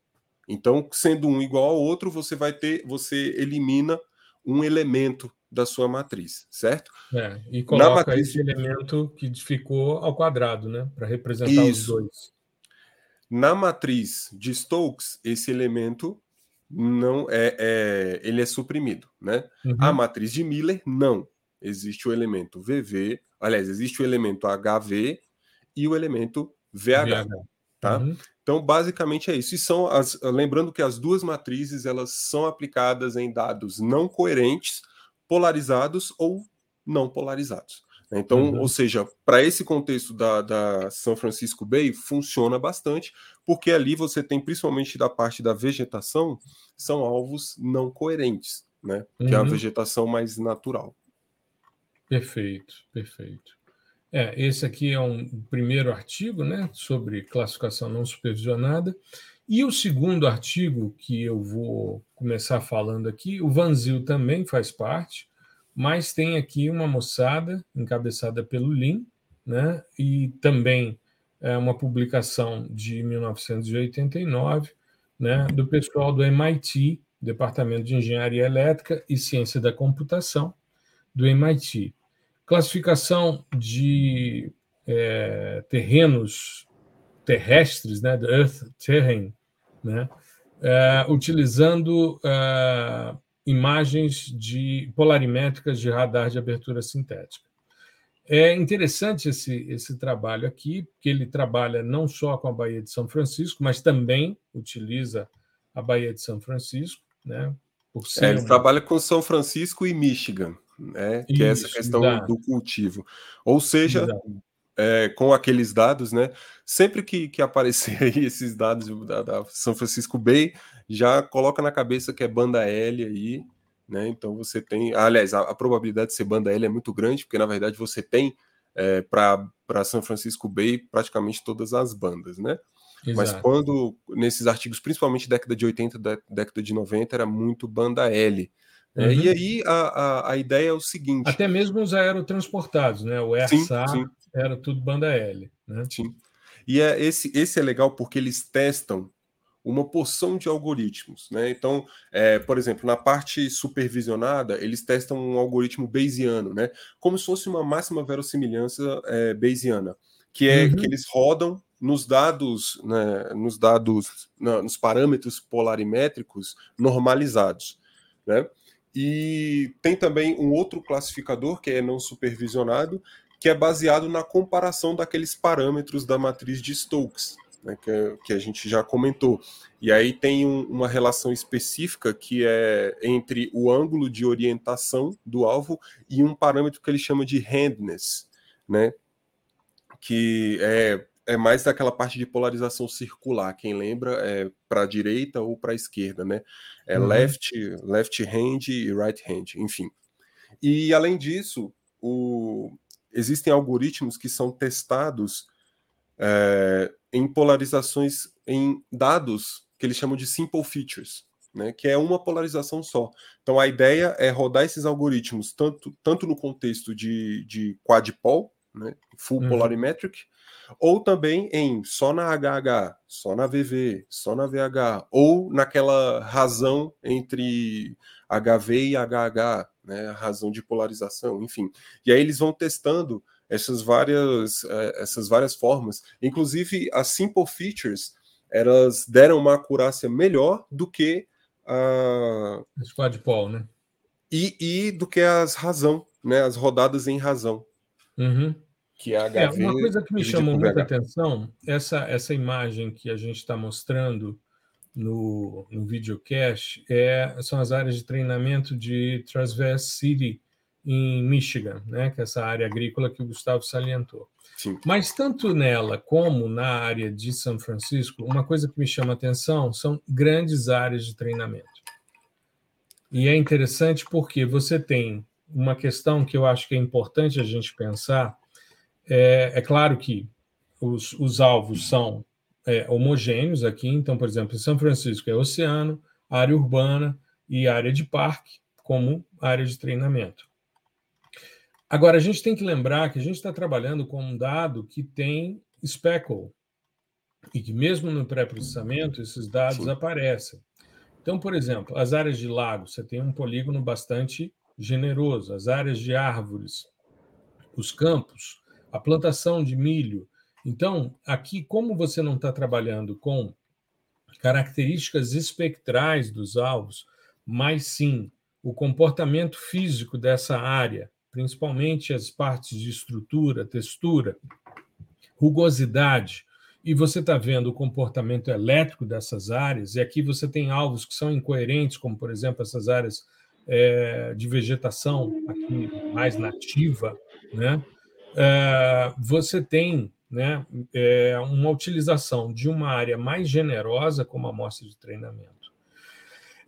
Então, sendo um igual ao outro, você vai ter, você elimina um elemento da sua matriz, certo? É, e coloca matriz... esse elemento que ficou ao quadrado, né, para representar Isso. os dois. Na matriz de Stokes, esse elemento não é, é ele é suprimido, né? Uhum. A matriz de Miller não. Existe o elemento VV, aliás, existe o elemento HV e o elemento VH. VH. Tá? Uhum. Então, basicamente é isso. E são as, lembrando que as duas matrizes elas são aplicadas em dados não coerentes, polarizados ou não polarizados. Né? Então, uhum. ou seja, para esse contexto da, da São Francisco Bay, funciona bastante, porque ali você tem, principalmente da parte da vegetação, são alvos não coerentes, né? Uhum. Que é a uhum. vegetação mais natural. Perfeito, perfeito. É, esse aqui é um primeiro artigo né, sobre classificação não supervisionada. E o segundo artigo que eu vou começar falando aqui, o Vanzil também faz parte, mas tem aqui uma moçada encabeçada pelo Lin, né, e também é uma publicação de 1989, né, do pessoal do MIT, Departamento de Engenharia Elétrica e Ciência da Computação, do MIT classificação de é, terrenos terrestres, né, Earth Terrain, né, é, utilizando é, imagens de polarimétricas de radar de abertura sintética. É interessante esse, esse trabalho aqui, porque ele trabalha não só com a Baía de São Francisco, mas também utiliza a Baía de São Francisco, né? Por ser é, ele uma... trabalha com São Francisco e Michigan né? Que Isso, é essa questão exato. do cultivo. Ou seja, é, com aqueles dados, né? Sempre que, que aparecer aí esses dados da, da, São Francisco Bay, já coloca na cabeça que é banda L aí, né? Então você tem. Aliás, a, a probabilidade de ser banda L é muito grande, porque na verdade você tem é, para São Francisco Bay praticamente todas as bandas, né? Exato. Mas quando, nesses artigos, principalmente década de 80, década de 90, era muito banda L. É, uhum. E aí a, a, a, ideia é o seguinte. Até mesmo os aerotransportados, né? O ESA era tudo banda L. Né? Sim. E é, esse, esse é legal porque eles testam uma porção de algoritmos. Né? Então, é, por exemplo, na parte supervisionada, eles testam um algoritmo Bayesiano, né? como se fosse uma máxima verossimilhança é, Bayesiana, que é uhum. que eles rodam nos dados, né, nos dados, nos parâmetros polarimétricos normalizados. Né? E tem também um outro classificador que é não supervisionado, que é baseado na comparação daqueles parâmetros da matriz de Stokes, né, que, que, a gente já comentou. E aí tem um, uma relação específica que é entre o ângulo de orientação do alvo e um parâmetro que ele chama de handness, né, que é, é mais daquela parte de polarização circular. Quem lembra é para a direita ou para a esquerda, né? É uhum. left, left hand e right hand, enfim. E além disso, o, existem algoritmos que são testados é, em polarizações em dados que eles chamam de simple features, né, que é uma polarização só. Então a ideia é rodar esses algoritmos tanto, tanto no contexto de, de quadpol, né, full uhum. polarimetric, ou também em só na HH, só na VV, só na VH, ou naquela razão entre HV e HH, né, a razão de polarização, enfim. E aí eles vão testando essas várias, eh, essas várias formas, inclusive as simple features, elas deram uma acurácia melhor do que a quadpol, né? E, e do que as razão, né, as rodadas em razão. Uhum. Que é, HV, é uma coisa que me chamou muita atenção, essa essa imagem que a gente está mostrando no, no videocast é, são as áreas de treinamento de Transverse City, em Michigan, né, que é essa área agrícola que o Gustavo salientou. Sim. Mas tanto nela como na área de São Francisco, uma coisa que me chama a atenção são grandes áreas de treinamento. E é interessante porque você tem uma questão que eu acho que é importante a gente pensar. É, é claro que os, os alvos são é, homogêneos aqui. Então, por exemplo, em São Francisco é oceano, área urbana e área de parque como área de treinamento. Agora, a gente tem que lembrar que a gente está trabalhando com um dado que tem speckle e que, mesmo no pré-processamento, esses dados Sim. aparecem. Então, por exemplo, as áreas de lago, você tem um polígono bastante generoso, as áreas de árvores, os campos, a plantação de milho, então, aqui, como você não está trabalhando com características espectrais dos alvos, mas sim o comportamento físico dessa área, principalmente as partes de estrutura, textura, rugosidade, e você está vendo o comportamento elétrico dessas áreas, e aqui você tem alvos que são incoerentes, como, por exemplo, essas áreas é, de vegetação aqui mais nativa, né? É, você tem né, é uma utilização de uma área mais generosa como amostra de treinamento.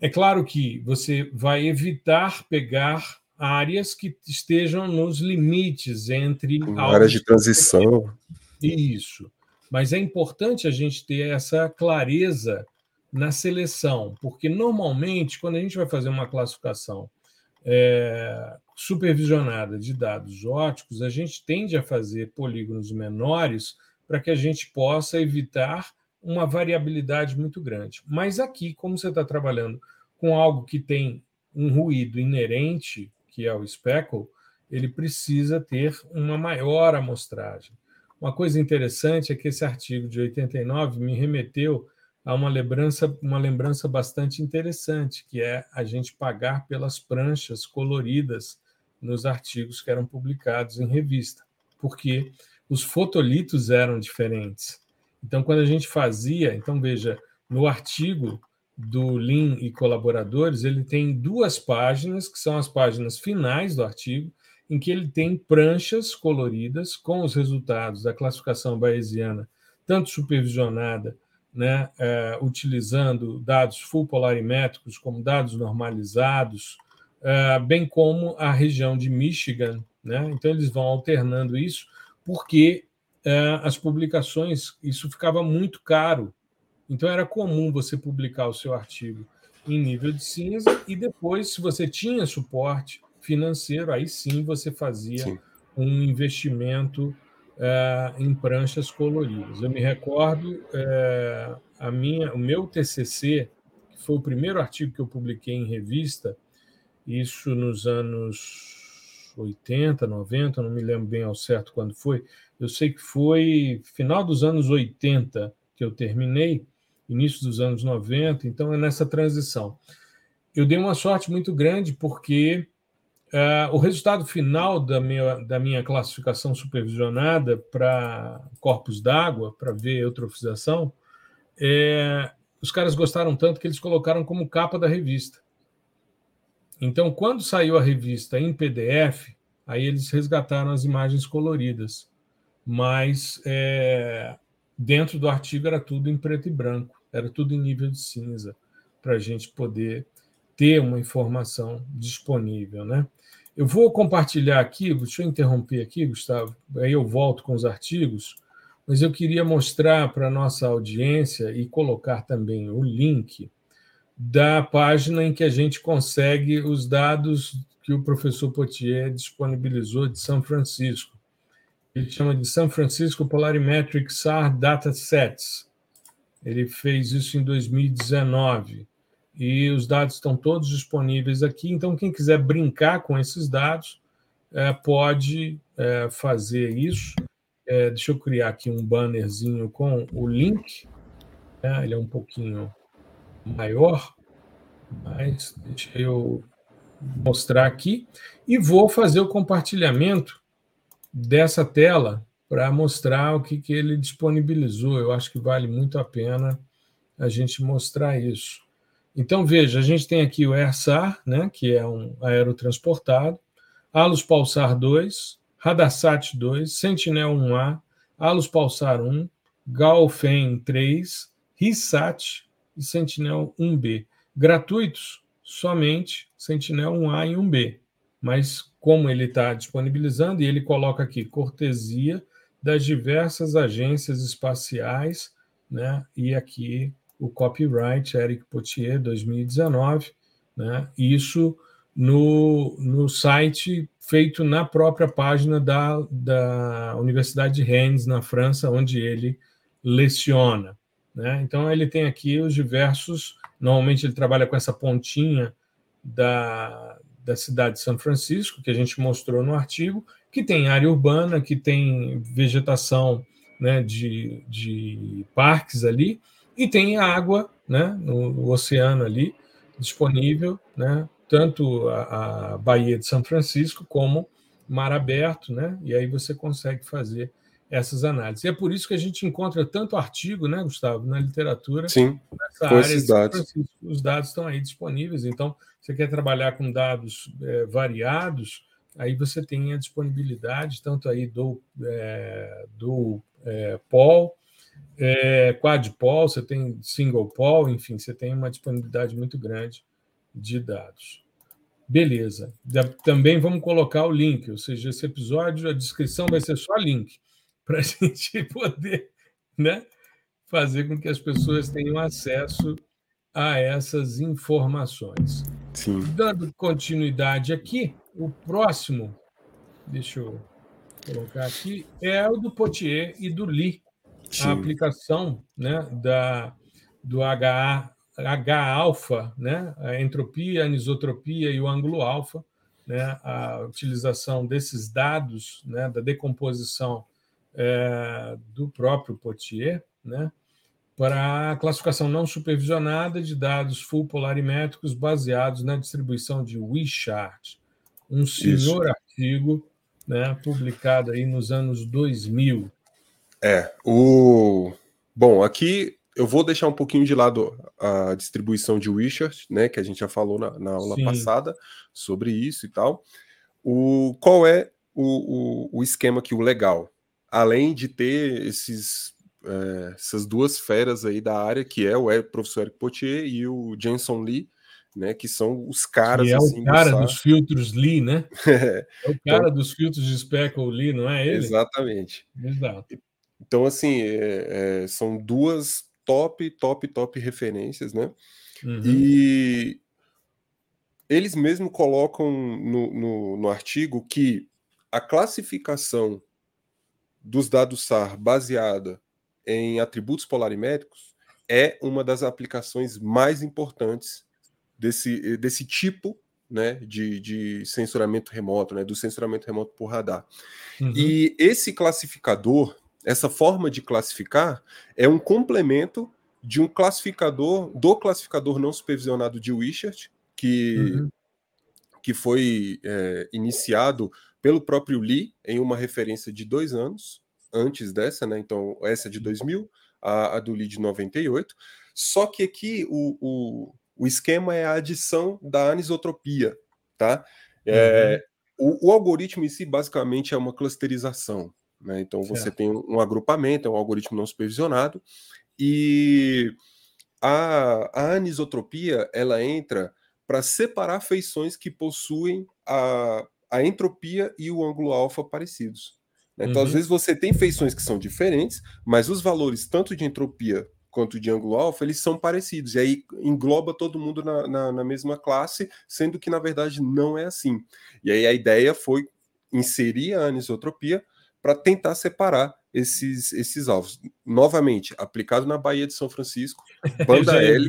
É claro que você vai evitar pegar áreas que estejam nos limites entre áreas de transição. Isso. Mas é importante a gente ter essa clareza na seleção, porque normalmente, quando a gente vai fazer uma classificação é, supervisionada de dados óticos, a gente tende a fazer polígonos menores para que a gente possa evitar uma variabilidade muito grande. Mas aqui, como você está trabalhando com algo que tem um ruído inerente, que é o speckle, ele precisa ter uma maior amostragem. Uma coisa interessante é que esse artigo de 89 me remeteu há uma lembrança, uma lembrança bastante interessante, que é a gente pagar pelas pranchas coloridas nos artigos que eram publicados em revista, porque os fotolitos eram diferentes. Então, quando a gente fazia, então veja, no artigo do Lean e colaboradores, ele tem duas páginas, que são as páginas finais do artigo, em que ele tem pranchas coloridas com os resultados da classificação bayesiana, tanto supervisionada né, é, utilizando dados full polarimétricos como dados normalizados, é, bem como a região de Michigan. Né? Então, eles vão alternando isso, porque é, as publicações, isso ficava muito caro. Então, era comum você publicar o seu artigo em nível de cinza e depois, se você tinha suporte financeiro, aí sim você fazia sim. um investimento é, em pranchas coloridas. Eu me recordo é, a minha, o meu TCC, que foi o primeiro artigo que eu publiquei em revista, isso nos anos 80, 90, não me lembro bem ao certo quando foi. Eu sei que foi final dos anos 80 que eu terminei, início dos anos 90, então é nessa transição. Eu dei uma sorte muito grande porque Uh, o resultado final da minha, da minha classificação supervisionada para corpos d'água, para ver eutrofização, é, os caras gostaram tanto que eles colocaram como capa da revista. Então, quando saiu a revista em PDF, aí eles resgataram as imagens coloridas, mas é, dentro do artigo era tudo em preto e branco, era tudo em nível de cinza, para a gente poder ter uma informação disponível, né? Eu vou compartilhar aqui, deixa eu interromper aqui, Gustavo, aí eu volto com os artigos, mas eu queria mostrar para a nossa audiência e colocar também o link da página em que a gente consegue os dados que o professor Potier disponibilizou de São Francisco. Ele chama de São Francisco Polarimetric SAR Datasets. Ele fez isso em 2019 e os dados estão todos disponíveis aqui. Então, quem quiser brincar com esses dados é, pode é, fazer isso. É, deixa eu criar aqui um bannerzinho com o link. Né? Ele é um pouquinho maior, mas deixa eu mostrar aqui e vou fazer o compartilhamento dessa tela para mostrar o que, que ele disponibilizou. Eu acho que vale muito a pena a gente mostrar isso. Então, veja, a gente tem aqui o ERSAR, né, que é um aerotransportado, Alus Pulsar 2, Radarsat 2, Sentinel-1A, Alus Pulsar 1, Galfen 3, RISAT e Sentinel-1B. Gratuitos, somente Sentinel-1A e 1B. Mas como ele está disponibilizando, e ele coloca aqui cortesia das diversas agências espaciais, né? E aqui o copyright Eric Potier 2019, né? Isso no, no site feito na própria página da, da Universidade de Rennes, na França, onde ele leciona. Né? Então, ele tem aqui os diversos. Normalmente, ele trabalha com essa pontinha da, da cidade de São Francisco, que a gente mostrou no artigo, que tem área urbana, que tem vegetação né, de, de parques ali, e tem água né, no, no oceano ali disponível, né, tanto a, a, Baía de São Francisco como mar aberto, né, e aí você consegue fazer essas análises. E é por isso que a gente encontra tanto artigo, né, Gustavo, na literatura. Sim, nessa com esses dados. Os dados estão aí disponíveis. Então, você quer trabalhar com dados é, variados, aí você tem a disponibilidade tanto aí do, é, do é, POL, é, quadpol, você tem single pol, enfim, você tem uma disponibilidade muito grande de dados. Beleza. Também vamos colocar o link, ou seja, esse episódio, a descrição vai ser só link, para a gente poder né, fazer com que as pessoas tenham acesso a essas informações. Sim. Dando continuidade aqui, o próximo, deixa eu colocar aqui, é o do Potier e do Lee Sim. a aplicação né, da, do HA, H-alfa, né, a entropia, a anisotropia e o ângulo alfa, né, a utilização desses dados né, da decomposição é, do próprio Potier, né, para a classificação não supervisionada de dados full polarimétricos baseados na distribuição de Wishart, um senhor Isso. artigo né, publicado aí nos anos 2000. É, o. Bom, aqui eu vou deixar um pouquinho de lado a distribuição de Wishart, né? Que a gente já falou na, na aula Sim. passada sobre isso e tal. O, qual é o, o, o esquema aqui, o legal? Além de ter esses, é, essas duas feras aí da área, que é o professor Eric Potier e o Jenson Lee, né, que são os caras. Que é assim, o cara do dos filtros Lee, né? é o cara então, dos filtros de Speckle Lee, não é ele? Exatamente. Exato. Então, assim, é, é, são duas top, top, top referências, né? Uhum. E eles mesmo colocam no, no, no, artigo que a classificação dos dados SAR baseada em atributos polarimétricos é uma das aplicações mais importantes desse, desse tipo né, de, de censuramento remoto, né, do censuramento remoto por radar. Uhum. E esse classificador essa forma de classificar é um complemento de um classificador, do classificador não supervisionado de Wishart, que, uhum. que foi é, iniciado pelo próprio Lee em uma referência de dois anos antes dessa, né? Então, essa é de 2000, a, a do Lee de 98. Só que aqui o, o, o esquema é a adição da anisotropia, tá? É, uhum. o, o, algoritmo em si, basicamente, é uma clusterização. Né? Então, você certo. tem um agrupamento, é um algoritmo não supervisionado, e a, a anisotropia ela entra para separar feições que possuem a, a entropia e o ângulo alfa parecidos. Né? Então, uhum. às vezes, você tem feições que são diferentes, mas os valores tanto de entropia quanto de ângulo alfa, eles são parecidos. E aí engloba todo mundo na, na, na, mesma classe, sendo que, na verdade, não é assim. E aí a ideia foi inserir a anisotropia para tentar separar esses, esses alvos. Novamente, aplicado na Baía de São Francisco, banda L.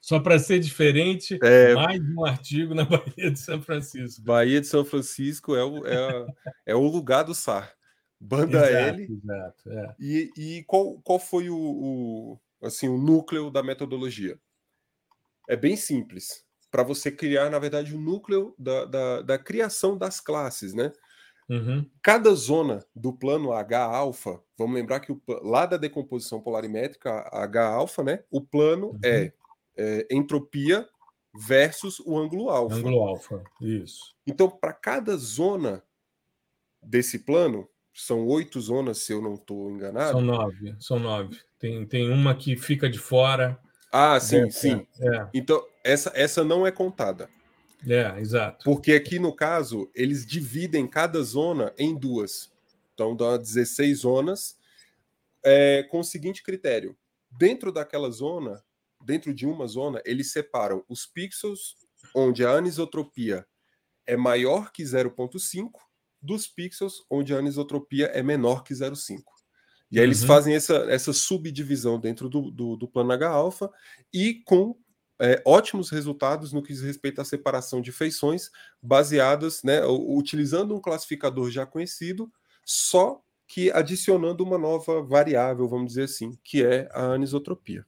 Só para ser diferente, é... mais um artigo na Baía de São Francisco. Baía de São Francisco é o, é, é o lugar do SAR. Banda exato, L. Exato, é. E, e qual, qual foi o, o, assim, o núcleo da metodologia? É bem simples. Para você criar, na verdade, o núcleo da, da, da criação das classes, né? Uhum. Cada zona do plano H-alfa, vamos lembrar que o, lá da decomposição polarimétrica H-alfa, né? O plano uhum. é, é, entropia versus o ângulo alfa. Ângulo alfa, isso. Então, para cada zona desse plano, são oito zonas, se eu não estou enganado. São nove, são nove. Tem, tem uma que fica de fora. Ah, sim, é, sim. É. Então, essa, essa não é contada. É, exato. Porque aqui, no caso, eles dividem cada zona em duas. Então, dá 16 zonas é, com o seguinte critério. Dentro daquela zona, dentro de uma zona, eles separam os pixels onde a anisotropia é maior que 0,5 dos pixels onde a anisotropia é menor que 0,5. E aí uhum. eles fazem essa, essa subdivisão dentro do, do, do plano H-alfa e com é, ótimos resultados no que diz respeito à separação de feições baseadas, né, utilizando um classificador já conhecido, só que adicionando uma nova variável, vamos dizer assim, que é a anisotropia.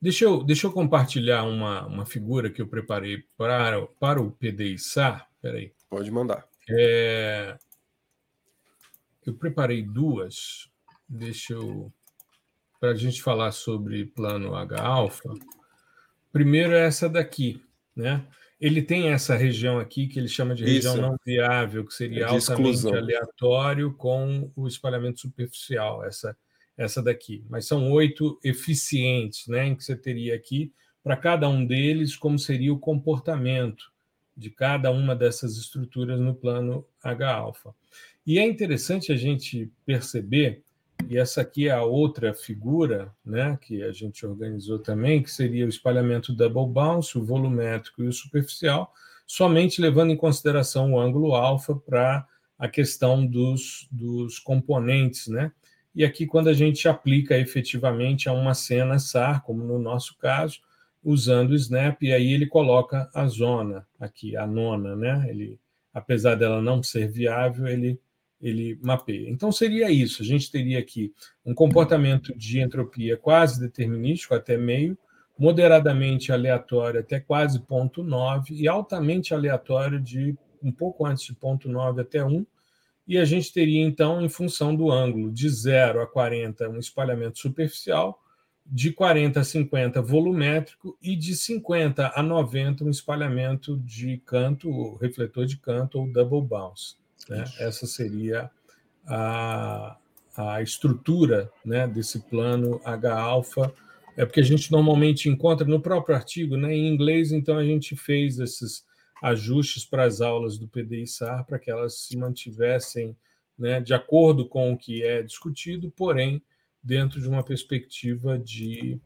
Deixa eu, deixa eu compartilhar uma, uma figura que eu preparei para, para o PDI-SAR. Peraí. Pode mandar. É, eu preparei duas. Deixa eu. Para a gente falar sobre plano H-alfa. Primeiro é essa daqui, né? Ele tem essa região aqui que ele chama de região Isso. não viável, que seria é altamente exclusão. aleatório com o espalhamento superficial, essa, essa daqui. Mas são oito eficientes, né? Em que você teria aqui, para cada um deles, como seria o comportamento de cada uma dessas estruturas no plano H-alfa. E é interessante a gente perceber, e essa aqui é a outra figura né, que a gente organizou também, que seria o espalhamento double bounce, o volumétrico e o superficial, somente levando em consideração o ângulo alfa para a questão dos, dos componentes, né? E aqui, quando a gente aplica efetivamente a uma cena SAR, como no nosso caso, usando o snap, e aí ele coloca a zona aqui, a nona, né? Ele, apesar dela não ser viável, ele, ele mapeia. Então seria isso, a gente teria aqui um comportamento de entropia quase determinístico até meio, moderadamente aleatório até quase ponto 9 e altamente aleatório de um pouco antes de ponto 9 até 1, e a gente teria então, em função do ângulo de 0 a 40, um espalhamento superficial, de 40 a 50 volumétrico e de 50 a 90 um espalhamento de canto, refletor de canto ou double bounce. Né? Essa seria a, a estrutura né, desse plano H-alfa. É porque a gente normalmente encontra no próprio artigo, né, em inglês, então a gente fez esses ajustes para as aulas do PDI-SAR para que elas se mantivessem né, de acordo com o que é discutido, porém dentro de uma perspectiva de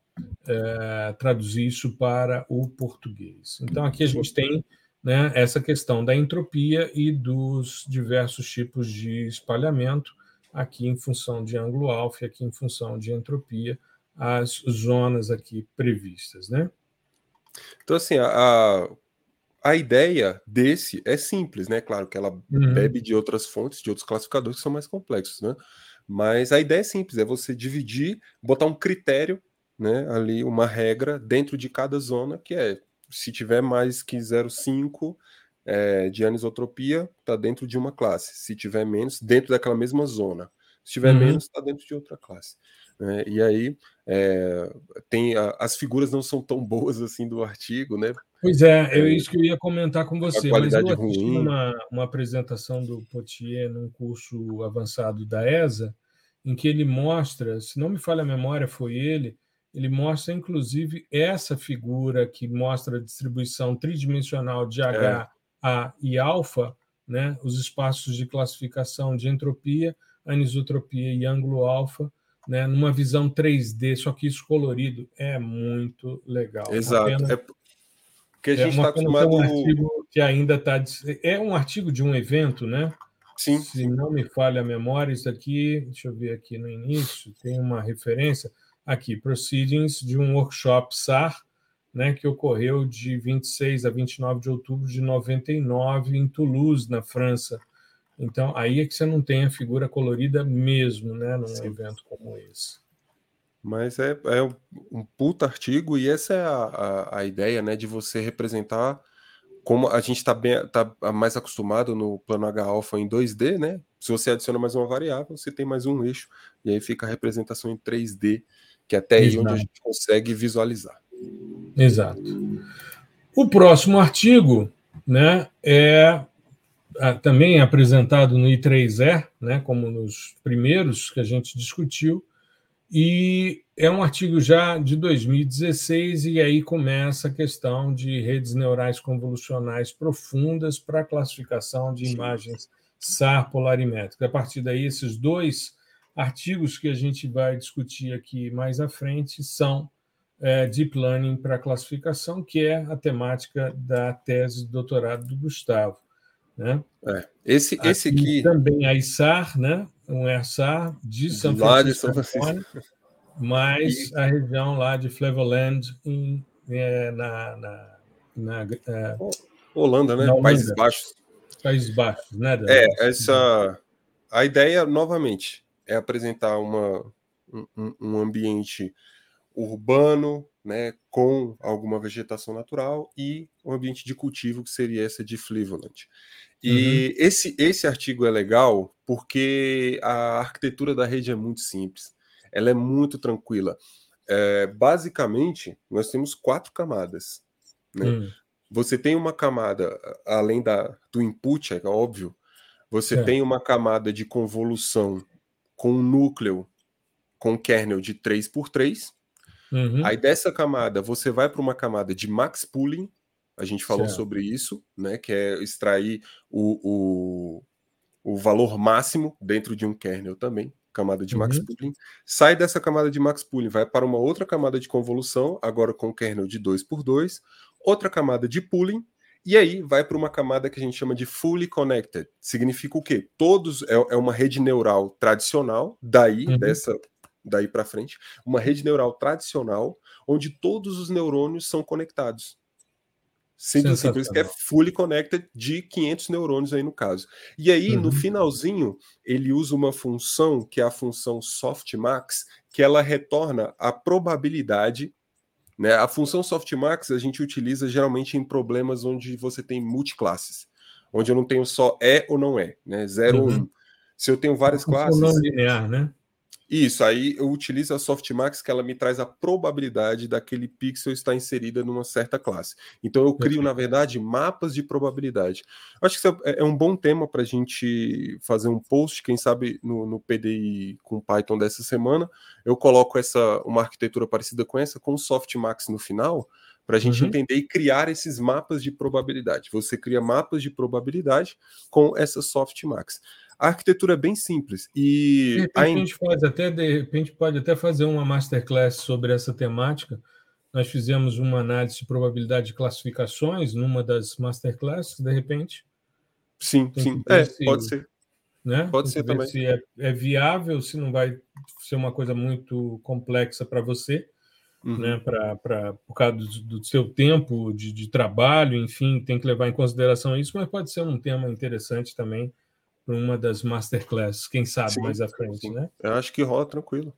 é, traduzir isso para o português. Então, aqui a gente tem né, essa questão da entropia e dos diversos tipos de espalhamento, aqui em função de ângulo alfa, aqui em função de entropia, as zonas aqui previstas. Né? Então, assim, a, a ideia desse é simples, né? Claro que ela uhum. bebe de outras fontes, de outros classificadores que são mais complexos, né? Mas a ideia é simples, é você dividir, botar um critério, né, ali uma regra dentro de cada zona, que é se tiver mais que 0,5 é, de anisotropia, está dentro de uma classe. Se tiver menos, dentro daquela mesma zona. Se tiver uhum. menos, está dentro de outra classe. É, e aí é, tem a, as figuras não são tão boas assim do artigo, né? Pois é, é isso que eu ia comentar com você. Mas eu assisti uma, uma apresentação do Potier num curso avançado da ESA, em que ele mostra, se não me falha a memória, foi ele, ele mostra inclusive essa figura que mostra a distribuição tridimensional de H, é. A e alfa, né? os espaços de classificação de entropia, anisotropia e ângulo alfa, né? numa visão 3D, só que isso colorido é muito legal. Exato. É porque a gente está é acostumado. Um artigo que ainda está. É um artigo de um evento, né? Sim. Se não me falha a memória, isso aqui, deixa eu ver aqui no início, tem uma referência aqui, Proceedings de um workshop SAR, né, que ocorreu de 26 a 29 de outubro de 99 em Toulouse, na França. Então, aí é que você não tem a figura colorida mesmo, né, num Sim. evento como esse. Mas é, é um puta artigo e essa é a, a, a ideia, né, de você representar como a gente está bem tá mais acostumado no plano H-alfa em 2D, né? Se você adiciona mais uma variável, você tem mais um eixo, e aí fica a representação em 3D, que é até aí onde a gente consegue visualizar. Exato. O próximo artigo né, é também apresentado no I3E, né, como nos primeiros que a gente discutiu, e é um artigo já de 2016, e aí começa a questão de redes neurais convolucionais profundas para classificação de imagens SAR polarimétricas. A partir daí, esses dois artigos que a gente vai discutir aqui mais à frente são é, Deep Learning para classificação, que é a temática da tese de doutorado do Gustavo. Né? É. Esse, aqui esse aqui. Também a ISAR, né? um ERSAR de São Francisco, de São Francisco. mais e... a região lá de Flevoland, em, é, na, na, na é, Holanda, né? Holanda. Países Baixos. Países Baixos, né? É, essa. A ideia, novamente, é apresentar uma, um, um ambiente urbano, né, com alguma vegetação natural e um ambiente de cultivo que seria essa de Flevoland. E uhum. esse, esse artigo é legal porque a arquitetura da rede é muito simples, ela é muito tranquila. É, basicamente, nós temos quatro camadas. Né? Uhum. Você tem uma camada, além da, do input, é óbvio, você é. tem uma camada de convolução com um núcleo com kernel de 3 por 3 uhum. Aí dessa camada você vai para uma camada de max pooling, a gente falou certo. sobre isso, né? Que é extrair o, o, o, valor máximo dentro de um kernel também, camada de uhum. max pooling. Sai dessa camada de max pooling, vai para uma outra camada de convolução, agora com kernel de 2 por 2 outra camada de pooling, e aí vai para uma camada que a gente chama de fully connected. Significa o quê? Todos é, é uma rede neural tradicional, daí uhum. dessa daí para frente, uma rede neural tradicional onde todos os neurônios são conectados. Simples assim, por isso que é fully connected de 500 neurônios aí no caso. E aí, uhum. no finalzinho, ele usa uma função que é a função softmax, que ela retorna a probabilidade. Né? A função softmax a gente utiliza geralmente em problemas onde você tem multiclasses, onde eu não tenho só é ou não é, né? zero uhum. ou um. Se eu tenho várias classes. Não linear, né? Isso, aí eu utilizo a Softmax que ela me traz a probabilidade daquele pixel estar inserida numa certa classe. Então eu crio, na verdade, mapas de probabilidade. Acho que isso é, é um bom tema para a gente fazer um post, quem sabe no, no, PDI com Python dessa semana. Eu coloco essa uma arquitetura parecida com essa, com Softmax no final, para a gente uhum. entender e criar esses mapas de probabilidade. Você cria mapas de probabilidade com essa Softmax. A arquitetura é bem simples. E de repente, a gente pode até, de repente, pode até fazer uma masterclass sobre essa temática. Nós fizemos uma análise de probabilidade de classificações numa das masterclasses, de repente. Sim, sim. É, se, pode ser. Né? Pode ser também. Se é, é, viável, se não vai ser uma coisa muito complexa para você, uhum. né? Pra, pra, por causa do, do seu tempo de, de, trabalho, enfim, tem que levar em consideração isso, mas pode ser um tema interessante também para uma das masterclasses, quem sabe sim, mais à frente, sim. né? Eu acho que rola tranquilo.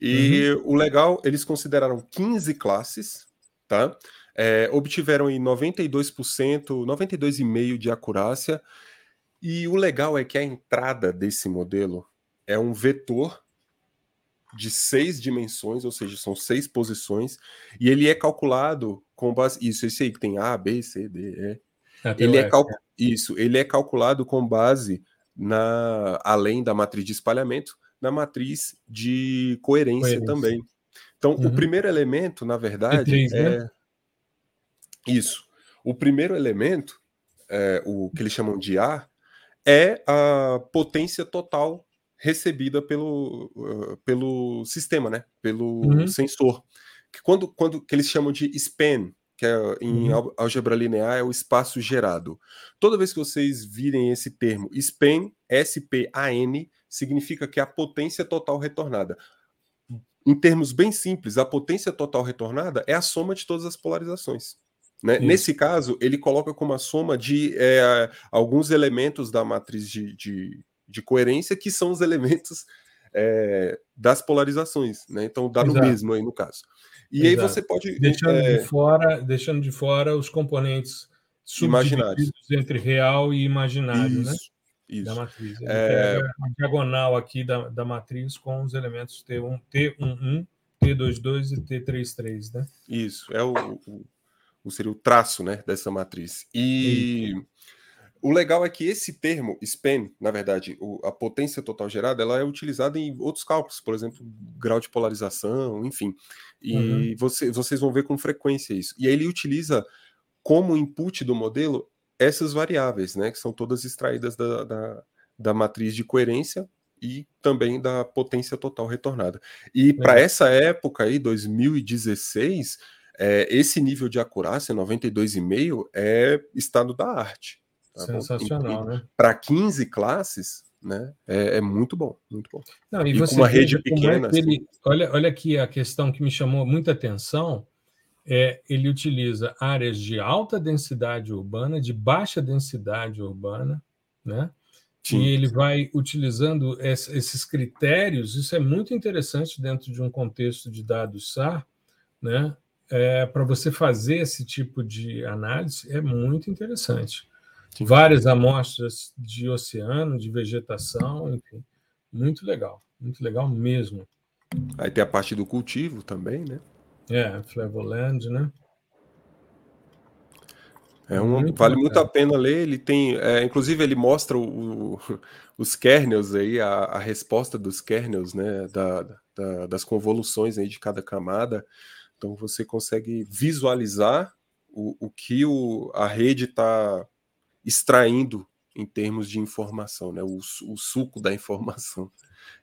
E uhum. o legal, eles consideraram 15 classes, tá? é, obtiveram em 92%, 92,5% de acurácia. E o legal é que a entrada desse modelo é um vetor de seis dimensões, ou seja, são seis posições, e ele é calculado com base. Isso, esse aí que tem A, B, C, D, E. Até ele é cal... Isso, ele é calculado com base na além da matriz de espalhamento, na matriz de coerência, coerência. também. Então, uhum. o primeiro elemento, na verdade, três, é né? isso. O primeiro elemento, é, o que eles chamam de A, é a potência total recebida pelo, uh, pelo sistema, né? Pelo uhum. sensor. Que quando, quando que eles chamam de span, que é, em uhum. álgebra linear é o espaço gerado. Toda vez que vocês virem esse termo span, S-P-A-N, significa que é a potência total retornada. Em termos bem simples, a potência total retornada é a soma de todas as polarizações. Né? Nesse caso, ele coloca como a soma de é, alguns elementos da matriz de, de, de, coerência, que são os elementos é, das polarizações. Né? Então dá Exato. no mesmo aí no caso. E Exato. aí você pode. Deixando, é... de fora, deixando de fora os componentes imaginários entre real e imaginário, né? Isso, né? Isso. Da matriz. Ele é... a diagonal aqui da, da matriz com os elementos T1, T11, T22 e T33, né? Isso, é o, o, o seria o traço né, dessa matriz. E. Isso. O legal é que esse termo, span, na verdade, o, a potência total gerada, ela é utilizada em outros cálculos, por exemplo, grau de polarização, enfim. E uhum. você, vocês vão ver com frequência isso. E aí ele utiliza como input do modelo essas variáveis, né, que são todas extraídas da, da, da matriz de coerência e também da potência total retornada. E para essa época aí, 2016, é, esse nível de acurácia, 92,5, é estado da arte. Tá Sensacional, bom? né? Para 15 classes, né? É, é, muito bom, muito bom. Não, e, e com uma rede é pequena. É ele, assim. olha, olha aqui a questão que me chamou muita atenção. É, ele utiliza áreas de alta densidade urbana, de baixa densidade urbana, né? Sim. E ele vai utilizando esses critérios. Isso é muito interessante dentro de um contexto de dados SAR, né? É, para você fazer esse tipo de análise é muito interessante várias amostras de oceano, de vegetação, enfim, muito legal, muito legal mesmo. Aí tem a parte do cultivo também, né? É, Flavoland, né? É um, muito vale muito a pena ler. Ele tem, é, inclusive, ele mostra o, o, os kernels aí, a, a, resposta dos kernels, né? Da, da, das convoluções aí de cada camada. Então você consegue visualizar o, o que o, a rede está extraindo em termos de informação, né? O, o suco da informação.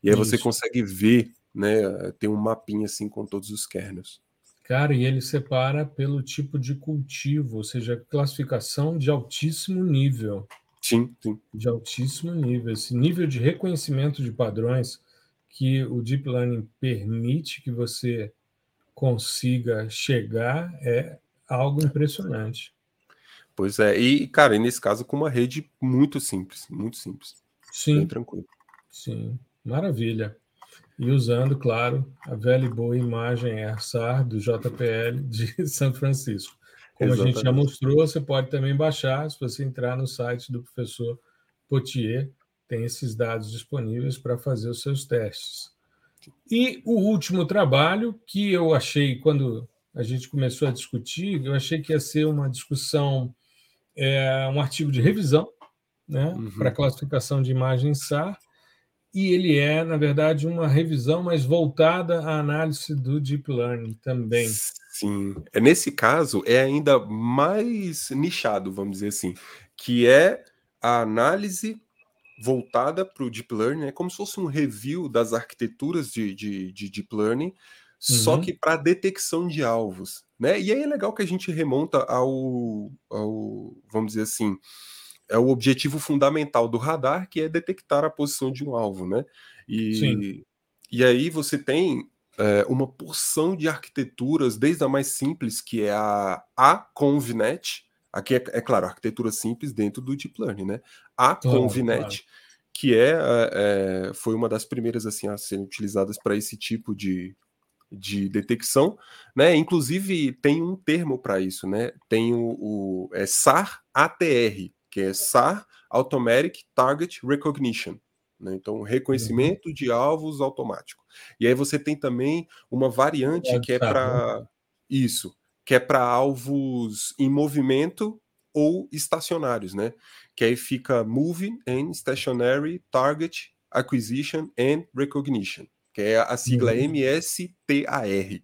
E aí Isso. você consegue ver, né? Tem um mapinha assim com todos os kernels. Cara, e ele separa pelo tipo de cultivo, ou seja, classificação de altíssimo nível. Sim, sim. De altíssimo nível. Esse nível de reconhecimento de padrões que o Deep Learning permite que você consiga chegar é algo impressionante. Pois é, e cara, e nesse caso com uma rede muito simples, muito simples. Sim. Bem tranquilo. Sim, maravilha. E usando, claro, a velha e boa imagem AirSAR do JPL de São Francisco. Como Exatamente. a gente já mostrou, você pode também baixar, se você entrar no site do professor Potier, tem esses dados disponíveis para fazer os seus testes. E o último trabalho que eu achei, quando a gente começou a discutir, eu achei que ia ser uma discussão é um artigo de revisão né, uhum. para classificação de imagens SAR, e ele é, na verdade, uma revisão mais voltada à análise do Deep Learning também. Sim, é nesse caso é ainda mais nichado, vamos dizer assim, que é a análise voltada para o Deep Learning, é como se fosse um review das arquiteturas de, de, de Deep Learning, só uhum. que para detecção de alvos. Né? E aí é legal que a gente remonta ao, ao, vamos dizer assim, é o objetivo fundamental do radar, que é detectar a posição de um alvo, né? E, e aí você tem é, uma porção de arquiteturas, desde a mais simples, que é a AConvNet, aqui é, é claro, arquitetura simples dentro do Deep Learning, né? A ConvNet, claro. que é, é, foi uma das primeiras assim a serem utilizadas para esse tipo de de detecção, né? Inclusive tem um termo para isso, né? Tem o, o é SAR ATR, que é SAR Automatic Target Recognition. Né? Então, reconhecimento uhum. de alvos automático. E aí você tem também uma variante é, que é para né? isso, que é para alvos em movimento ou estacionários, né? Que aí fica Moving and Stationary Target Acquisition and Recognition, que é a sigla uhum. MSTAR.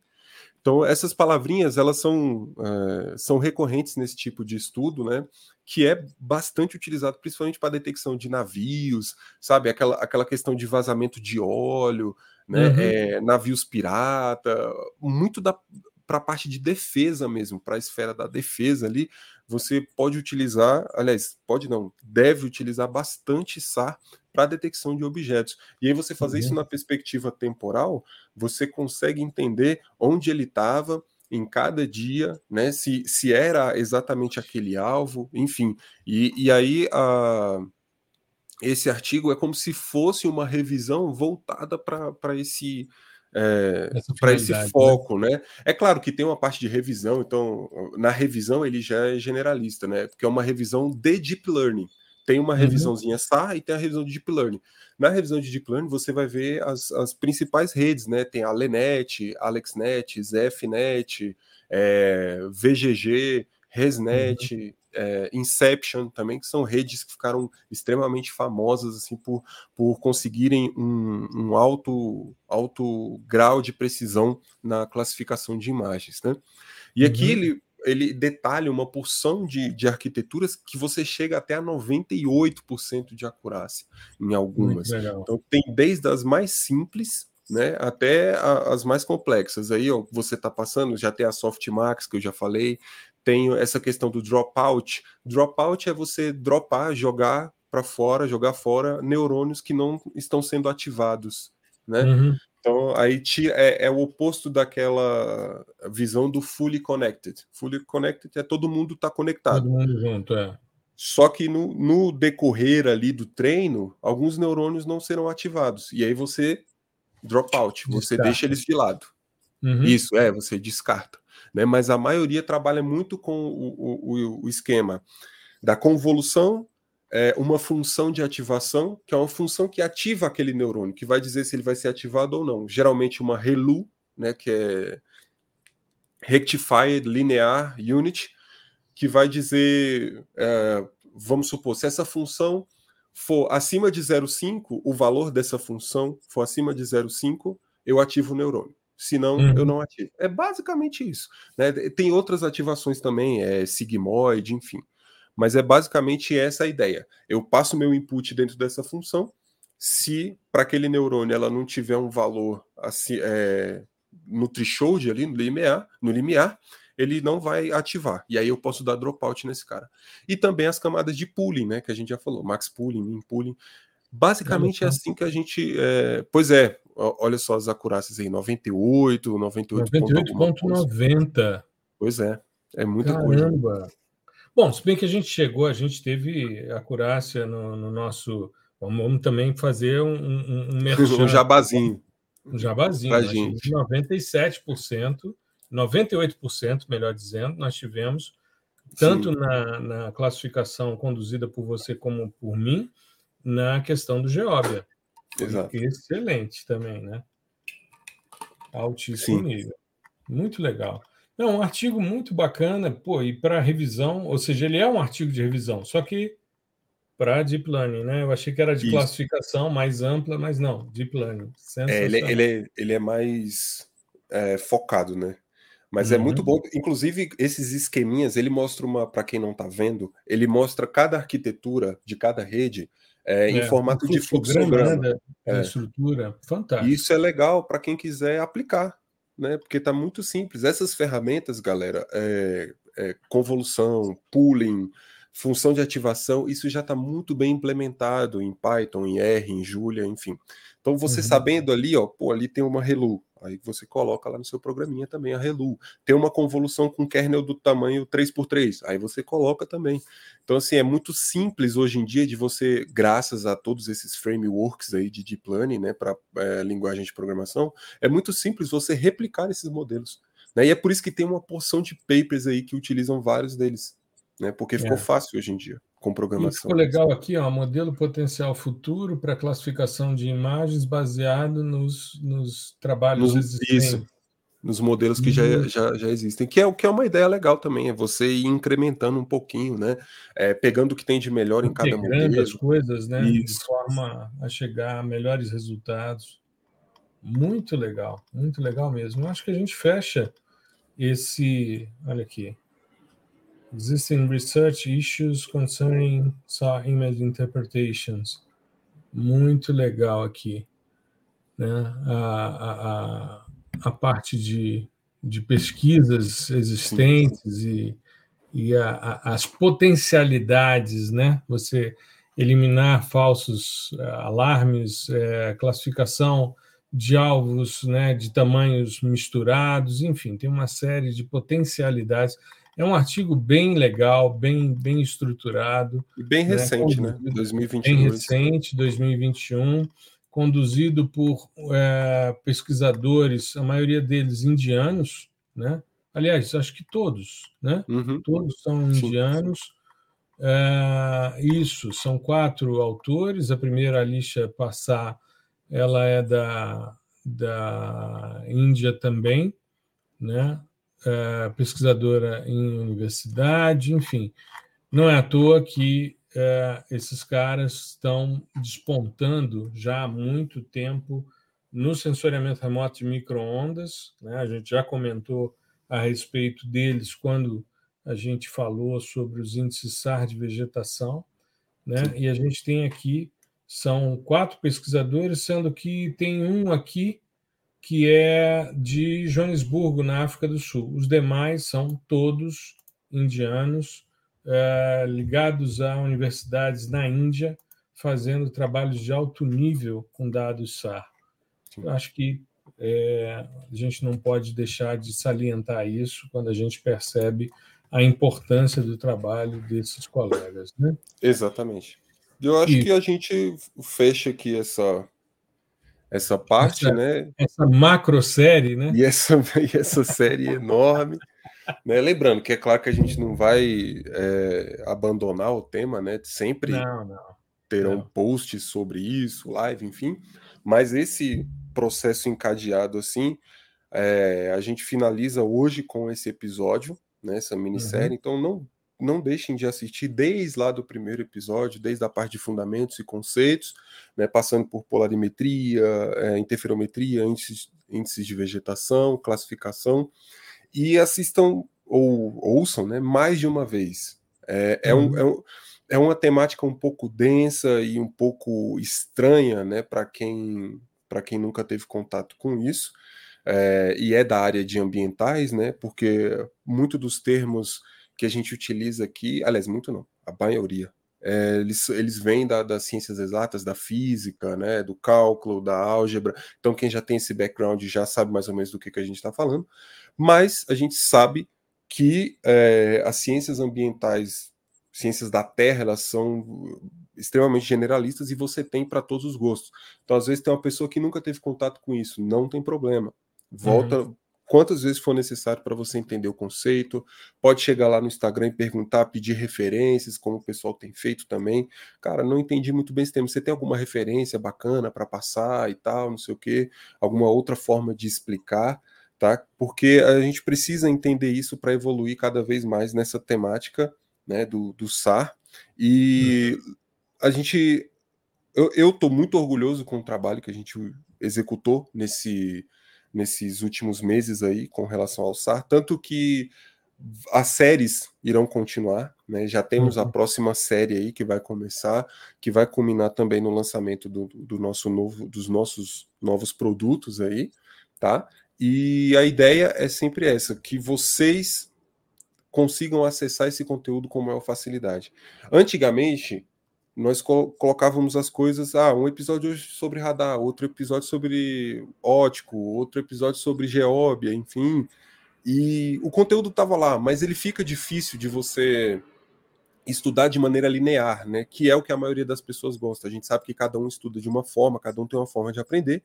Então, essas palavrinhas, elas são, uh, são recorrentes nesse tipo de estudo, né? Que é bastante utilizado, principalmente para detecção de navios, sabe? Aquela, aquela questão de vazamento de óleo, né? Uhum. É, navios pirata, muito da para a parte de defesa mesmo, para a esfera da defesa ali, você pode utilizar, aliás, pode não, deve utilizar bastante SAR para detecção de objetos. E aí você fazer uhum. isso na perspectiva temporal, você consegue entender onde ele estava em cada dia, né? Se, se era exatamente aquele alvo, enfim. E, e aí a, esse artigo é como se fosse uma revisão voltada para esse é, para esse né? foco, né? né? É claro que tem uma parte de revisão, então na revisão ele já é generalista, né? Porque é uma revisão de deep learning. Tem uma uhum. revisãozinha SAR e tem a revisão de deep learning. Na revisão de deep learning você vai ver as, as principais redes, né? Tem a Lenet, AlexNet, ZFNet, é, VGG, ResNet, uhum é, Inception também, que são redes que ficaram extremamente famosas assim por, por conseguirem um, um alto, alto grau de precisão na classificação de imagens. Né? E aqui uhum. ele, ele detalha uma porção de, de arquiteturas que você chega até a 98% de acurácia em algumas. Então tem desde as mais simples né, até a, as mais complexas. Aí ó, você está passando, já tem a Softmax, que eu já falei, tem essa questão do dropout. Dropout é você dropar, jogar para fora, jogar fora neurônios que não estão sendo ativados, né? Uhum. Então, aí é, é, o oposto daquela visão do fully connected. Fully connected é todo mundo está conectado. Todo mundo junto, é. Só que no, no, decorrer ali do treino, alguns neurônios não serão ativados. E aí você drop out, você deixa eles de lado. Uhum. Isso, é, você descarta né? mas a maioria trabalha muito com o, o, o esquema da convolução, é, uma função de ativação, que é uma função que ativa aquele neurônio, que vai dizer se ele vai ser ativado ou não. Geralmente uma ReLU, né, que é Rectified Linear Unit, que vai dizer, é, vamos supor, se essa função for acima de 0,5, o valor dessa função for acima de 0,5, eu ativo o neurônio senão uhum. eu não ativo. É basicamente isso. Né? Tem outras ativações também, é sigmoide, enfim. Mas é basicamente essa a ideia. Eu passo meu input dentro dessa função. Se para aquele neurônio ela não tiver um valor assim, é, no threshold ali, no limiar, no limiar, ele não vai ativar. E aí eu posso dar dropout nesse cara. E também as camadas de pooling, né? Que a gente já falou, max pooling, min pooling. Basicamente é assim que a gente. É... Pois é, olha só as acurácias aí, 98, 98. 98,90. Pois é, é muita Caramba. coisa. Bom, se bem que a gente chegou, a gente teve acurácia no, no nosso. Vamos, também fazer um, um, um, um jabazinho. Um jabazinho. Pra gente. 97%, 98%, melhor dizendo, nós tivemos, tanto na, na classificação conduzida por você como por mim, na questão do Geóbia. Exato. Excelente também, né? Altíssimo Sim. nível. Muito legal. É um artigo muito bacana, pô, e para revisão, ou seja, ele é um artigo de revisão, só que para Deep Learning, né? Eu achei que era de Isso. classificação mais ampla, mas não, Deep Learning. É, ele, ele, é, ele é mais é, focado, né? Mas uhum. é muito bom. Inclusive, esses esqueminhas, ele mostra uma, para quem não está vendo, ele mostra cada arquitetura de cada rede é, em é, formato de fluxograma. Né, da, é. estrutura, fantástico. Isso é legal para quem quiser aplicar, né? Porque está muito simples. Essas ferramentas, galera, é, é, convolução, pooling, função de ativação, isso já está muito bem implementado em Python, em R, em Julia, enfim. Então você uhum. sabendo ali, ó, pô, ali tem uma relu, Aí você coloca lá no seu programinha também a Relu. Tem uma convolução com kernel do tamanho 3x3, aí você coloca também. Então, assim, é muito simples hoje em dia de você, graças a todos esses frameworks aí de deep learning, né, para é, linguagem de programação, é muito simples você replicar esses modelos. Né? E é por isso que tem uma porção de papers aí que utilizam vários deles, né? Porque ficou é. fácil hoje em dia com programação. E ficou legal aqui, ó, modelo potencial futuro para classificação de imagens baseado nos, nos trabalhos nos, existentes. Isso, nos modelos que já, uhum. já, já existem, que é o que é uma ideia legal também, é você ir incrementando um pouquinho, né? É, pegando o que tem de melhor em cada modelo. as coisas, né? Isso. De forma a chegar a melhores resultados. Muito legal, muito legal mesmo. Eu acho que a gente fecha esse. Olha aqui. Existing research issues concerning saw image interpretations. Muito legal aqui. Né? A, a, a parte de, de pesquisas existentes e, e a, a, as potencialidades, né? Você eliminar falsos uh, alarmes, uh, classificação de alvos né, de tamanhos misturados, enfim, tem uma série de potencialidades. É um artigo bem legal, bem, bem estruturado. E bem né, recente, né? 2022. Bem recente, 2021, conduzido por é, pesquisadores, a maioria deles indianos, né? Aliás, acho que todos, né? Uhum. Todos são indianos. É, isso, são quatro autores. A primeira, Alicia Passar, ela é da, da Índia também, né? Pesquisadora em universidade, enfim. Não é à toa que é, esses caras estão despontando já há muito tempo no sensoriamento remoto de microondas. Né? A gente já comentou a respeito deles quando a gente falou sobre os índices SAR de vegetação. Né? E a gente tem aqui são quatro pesquisadores, sendo que tem um aqui que é de Joanesburgo, na África do Sul. Os demais são todos indianos, é, ligados a universidades na Índia, fazendo trabalhos de alto nível com dados SAR. Eu acho que é, a gente não pode deixar de salientar isso quando a gente percebe a importância do trabalho desses colegas. Né? Exatamente. Eu acho que a gente fecha aqui essa essa parte, essa, né? Essa macro série, né? E essa, e essa série enorme. Né? Lembrando que é claro que a gente não vai é, abandonar o tema, né? Sempre não, não, terão não. posts sobre isso, live, enfim. Mas esse processo encadeado assim, é, a gente finaliza hoje com esse episódio, né? Essa minissérie. Uhum. Então não não deixem de assistir desde lá do primeiro episódio, desde a parte de fundamentos e conceitos, né, passando por polarimetria, é, interferometria, índices, índices de vegetação, classificação, e assistam ou ouçam né, mais de uma vez. É, é, um, uhum. é, um, é uma temática um pouco densa e um pouco estranha né, para quem, quem nunca teve contato com isso. É, e é da área de ambientais, né? Porque muito dos termos que a gente utiliza aqui, aliás, muito não, a maioria, é, eles, eles vêm da, das ciências exatas, da física, né, do cálculo, da álgebra. Então, quem já tem esse background já sabe mais ou menos do que, que a gente está falando. Mas a gente sabe que é, as ciências ambientais, ciências da Terra, elas são extremamente generalistas e você tem para todos os gostos. Então, às vezes, tem uma pessoa que nunca teve contato com isso, não tem problema. Volta, uhum quantas vezes for necessário para você entender o conceito. Pode chegar lá no Instagram e perguntar, pedir referências, como o pessoal tem feito também. Cara, não entendi muito bem esse tema. Você tem alguma referência bacana para passar e tal, não sei o quê? Alguma outra forma de explicar, tá? Porque a gente precisa entender isso para evoluir cada vez mais nessa temática né, do, do SAR. E hum. a gente. Eu estou muito orgulhoso com o trabalho que a gente executou nesse nesses últimos meses aí com relação ao SAR, tanto que as séries irão continuar, né? Já temos uhum. a próxima série aí que vai começar, que vai culminar também no lançamento do, do nosso novo, dos nossos novos produtos aí, tá? E a ideia é sempre essa, que vocês consigam acessar esse conteúdo com maior facilidade. Antigamente, nós colocávamos as coisas, ah, um episódio hoje sobre radar, outro episódio sobre ótico, outro episódio sobre geóbia, enfim. E o conteúdo estava lá, mas ele fica difícil de você estudar de maneira linear, né? Que é o que a maioria das pessoas gosta. A gente sabe que cada um estuda de uma forma, cada um tem uma forma de aprender,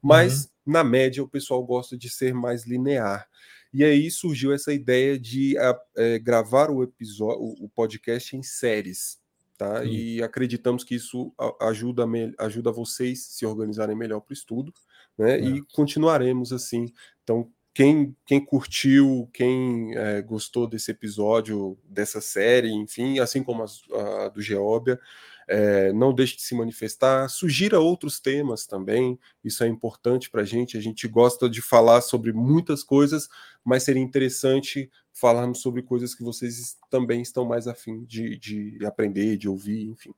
mas uhum. na média o pessoal gosta de ser mais linear. E aí surgiu essa ideia de é, gravar o episódio, o podcast em séries tá? Sim. E acreditamos que isso ajuda, ajuda vocês se organizarem melhor para o estudo, né? É. E continuaremos assim. Então, quem, quem curtiu, quem é, gostou desse episódio, dessa série, enfim, assim como a, a do Geóbia, é, não deixe de se manifestar, sugira outros temas também, isso é importante para a gente. A gente gosta de falar sobre muitas coisas, mas seria interessante falarmos sobre coisas que vocês também estão mais afim de, de aprender, de ouvir, enfim.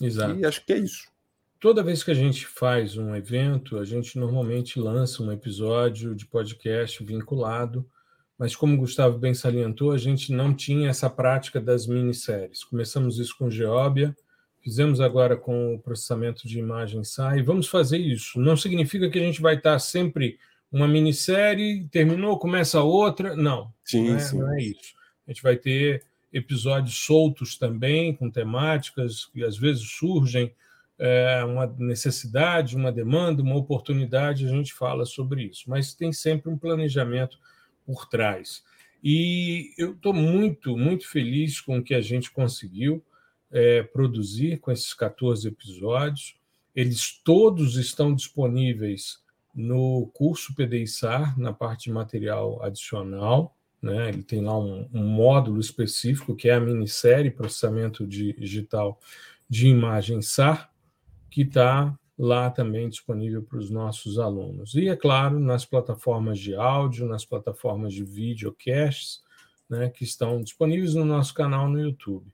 Exato. E acho que é isso. Toda vez que a gente faz um evento, a gente normalmente lança um episódio de podcast vinculado, mas como o Gustavo bem salientou, a gente não tinha essa prática das minisséries. Começamos isso com Geóbia, fizemos agora com o processamento de imagem SAI, vamos fazer isso. Não significa que a gente vai estar sempre uma minissérie, terminou, começa outra. Não, sim, não, é, sim. não é isso. A gente vai ter episódios soltos também, com temáticas que às vezes surgem é, uma necessidade, uma demanda, uma oportunidade, a gente fala sobre isso. Mas tem sempre um planejamento por trás. E eu estou muito, muito feliz com o que a gente conseguiu é, produzir com esses 14 episódios. Eles todos estão disponíveis no curso PDI-SAR, na parte de material adicional. Né? Ele tem lá um, um, módulo específico, que é a minissérie Processamento Digital de Imagem SAR, que está lá também disponível para os nossos alunos. E, é claro, nas plataformas de áudio, nas plataformas de videocasts, né, que estão disponíveis no nosso canal no YouTube.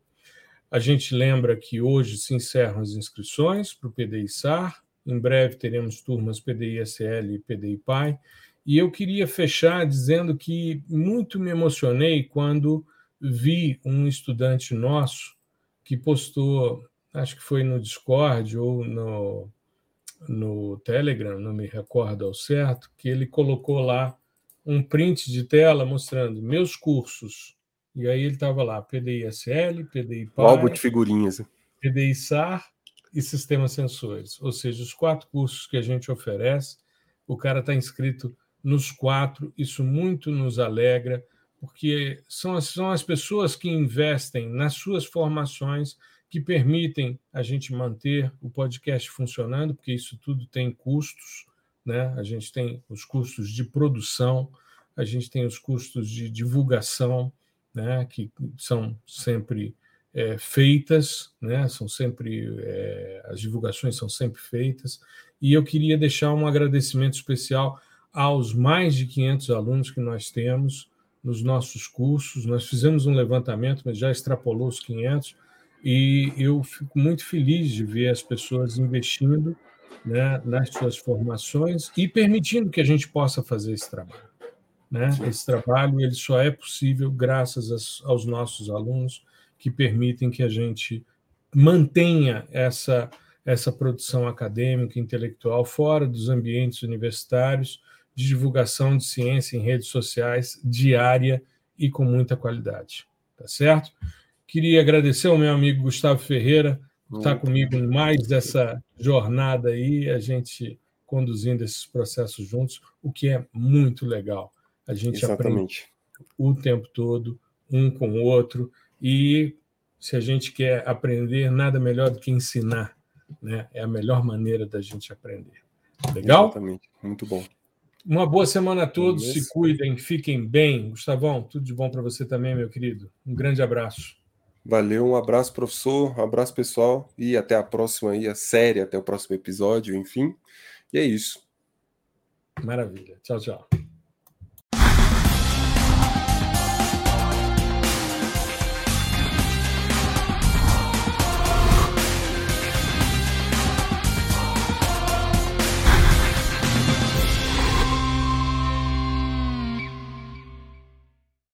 A gente lembra que hoje se encerram as inscrições para o PDI-SAR, em breve teremos turmas PDI-SL e PDI-PAI. E eu queria fechar dizendo que muito me emocionei quando vi um estudante nosso que postou, acho que foi no Discord ou no, no Telegram, não me recordo ao certo, que ele colocou lá um print de tela mostrando meus cursos. E aí ele estava lá, PDI-SL, PDI-PAI... Álbum de figurinhas. PDI-SAR e sistemas sensores, ou seja, os quatro cursos que a gente oferece, o cara está inscrito nos quatro, isso muito nos alegra, porque são as, são as pessoas que investem nas suas formações que permitem a gente manter o podcast funcionando, porque isso tudo tem custos, né? A gente tem os custos de produção, a gente tem os custos de divulgação, né? Que são sempre é, feitas, né? são sempre é, as divulgações são sempre feitas, e eu queria deixar um agradecimento especial aos mais de 500 alunos que nós temos nos nossos cursos. Nós fizemos um levantamento, mas já extrapolou os 500, e eu fico muito feliz de ver as pessoas investindo né, nas suas formações e permitindo que a gente possa fazer esse trabalho. Né? Esse trabalho ele só é possível graças aos nossos alunos, que permitem que a gente mantenha essa, essa produção acadêmica, intelectual, fora dos ambientes universitários, de divulgação de ciência em redes sociais diária e com muita qualidade. Tá certo? Queria agradecer ao meu amigo Gustavo Ferreira por estar comigo em mais dessa jornada aí, a gente conduzindo esses processos juntos, o que é muito legal. A gente Exatamente. aprende o tempo todo, um com o outro, e se a gente quer aprender, nada melhor do que ensinar. Né? É a melhor maneira da gente aprender. Legal? Exatamente. Muito bom. Uma boa semana a todos. Se cuidem, fiquem bem. Gustavão, tudo de bom para você também, meu querido. Um grande abraço. Valeu, um abraço, professor, um abraço, pessoal, e até a próxima aí, a série, até o próximo episódio, enfim. E é isso. Maravilha. Tchau, tchau.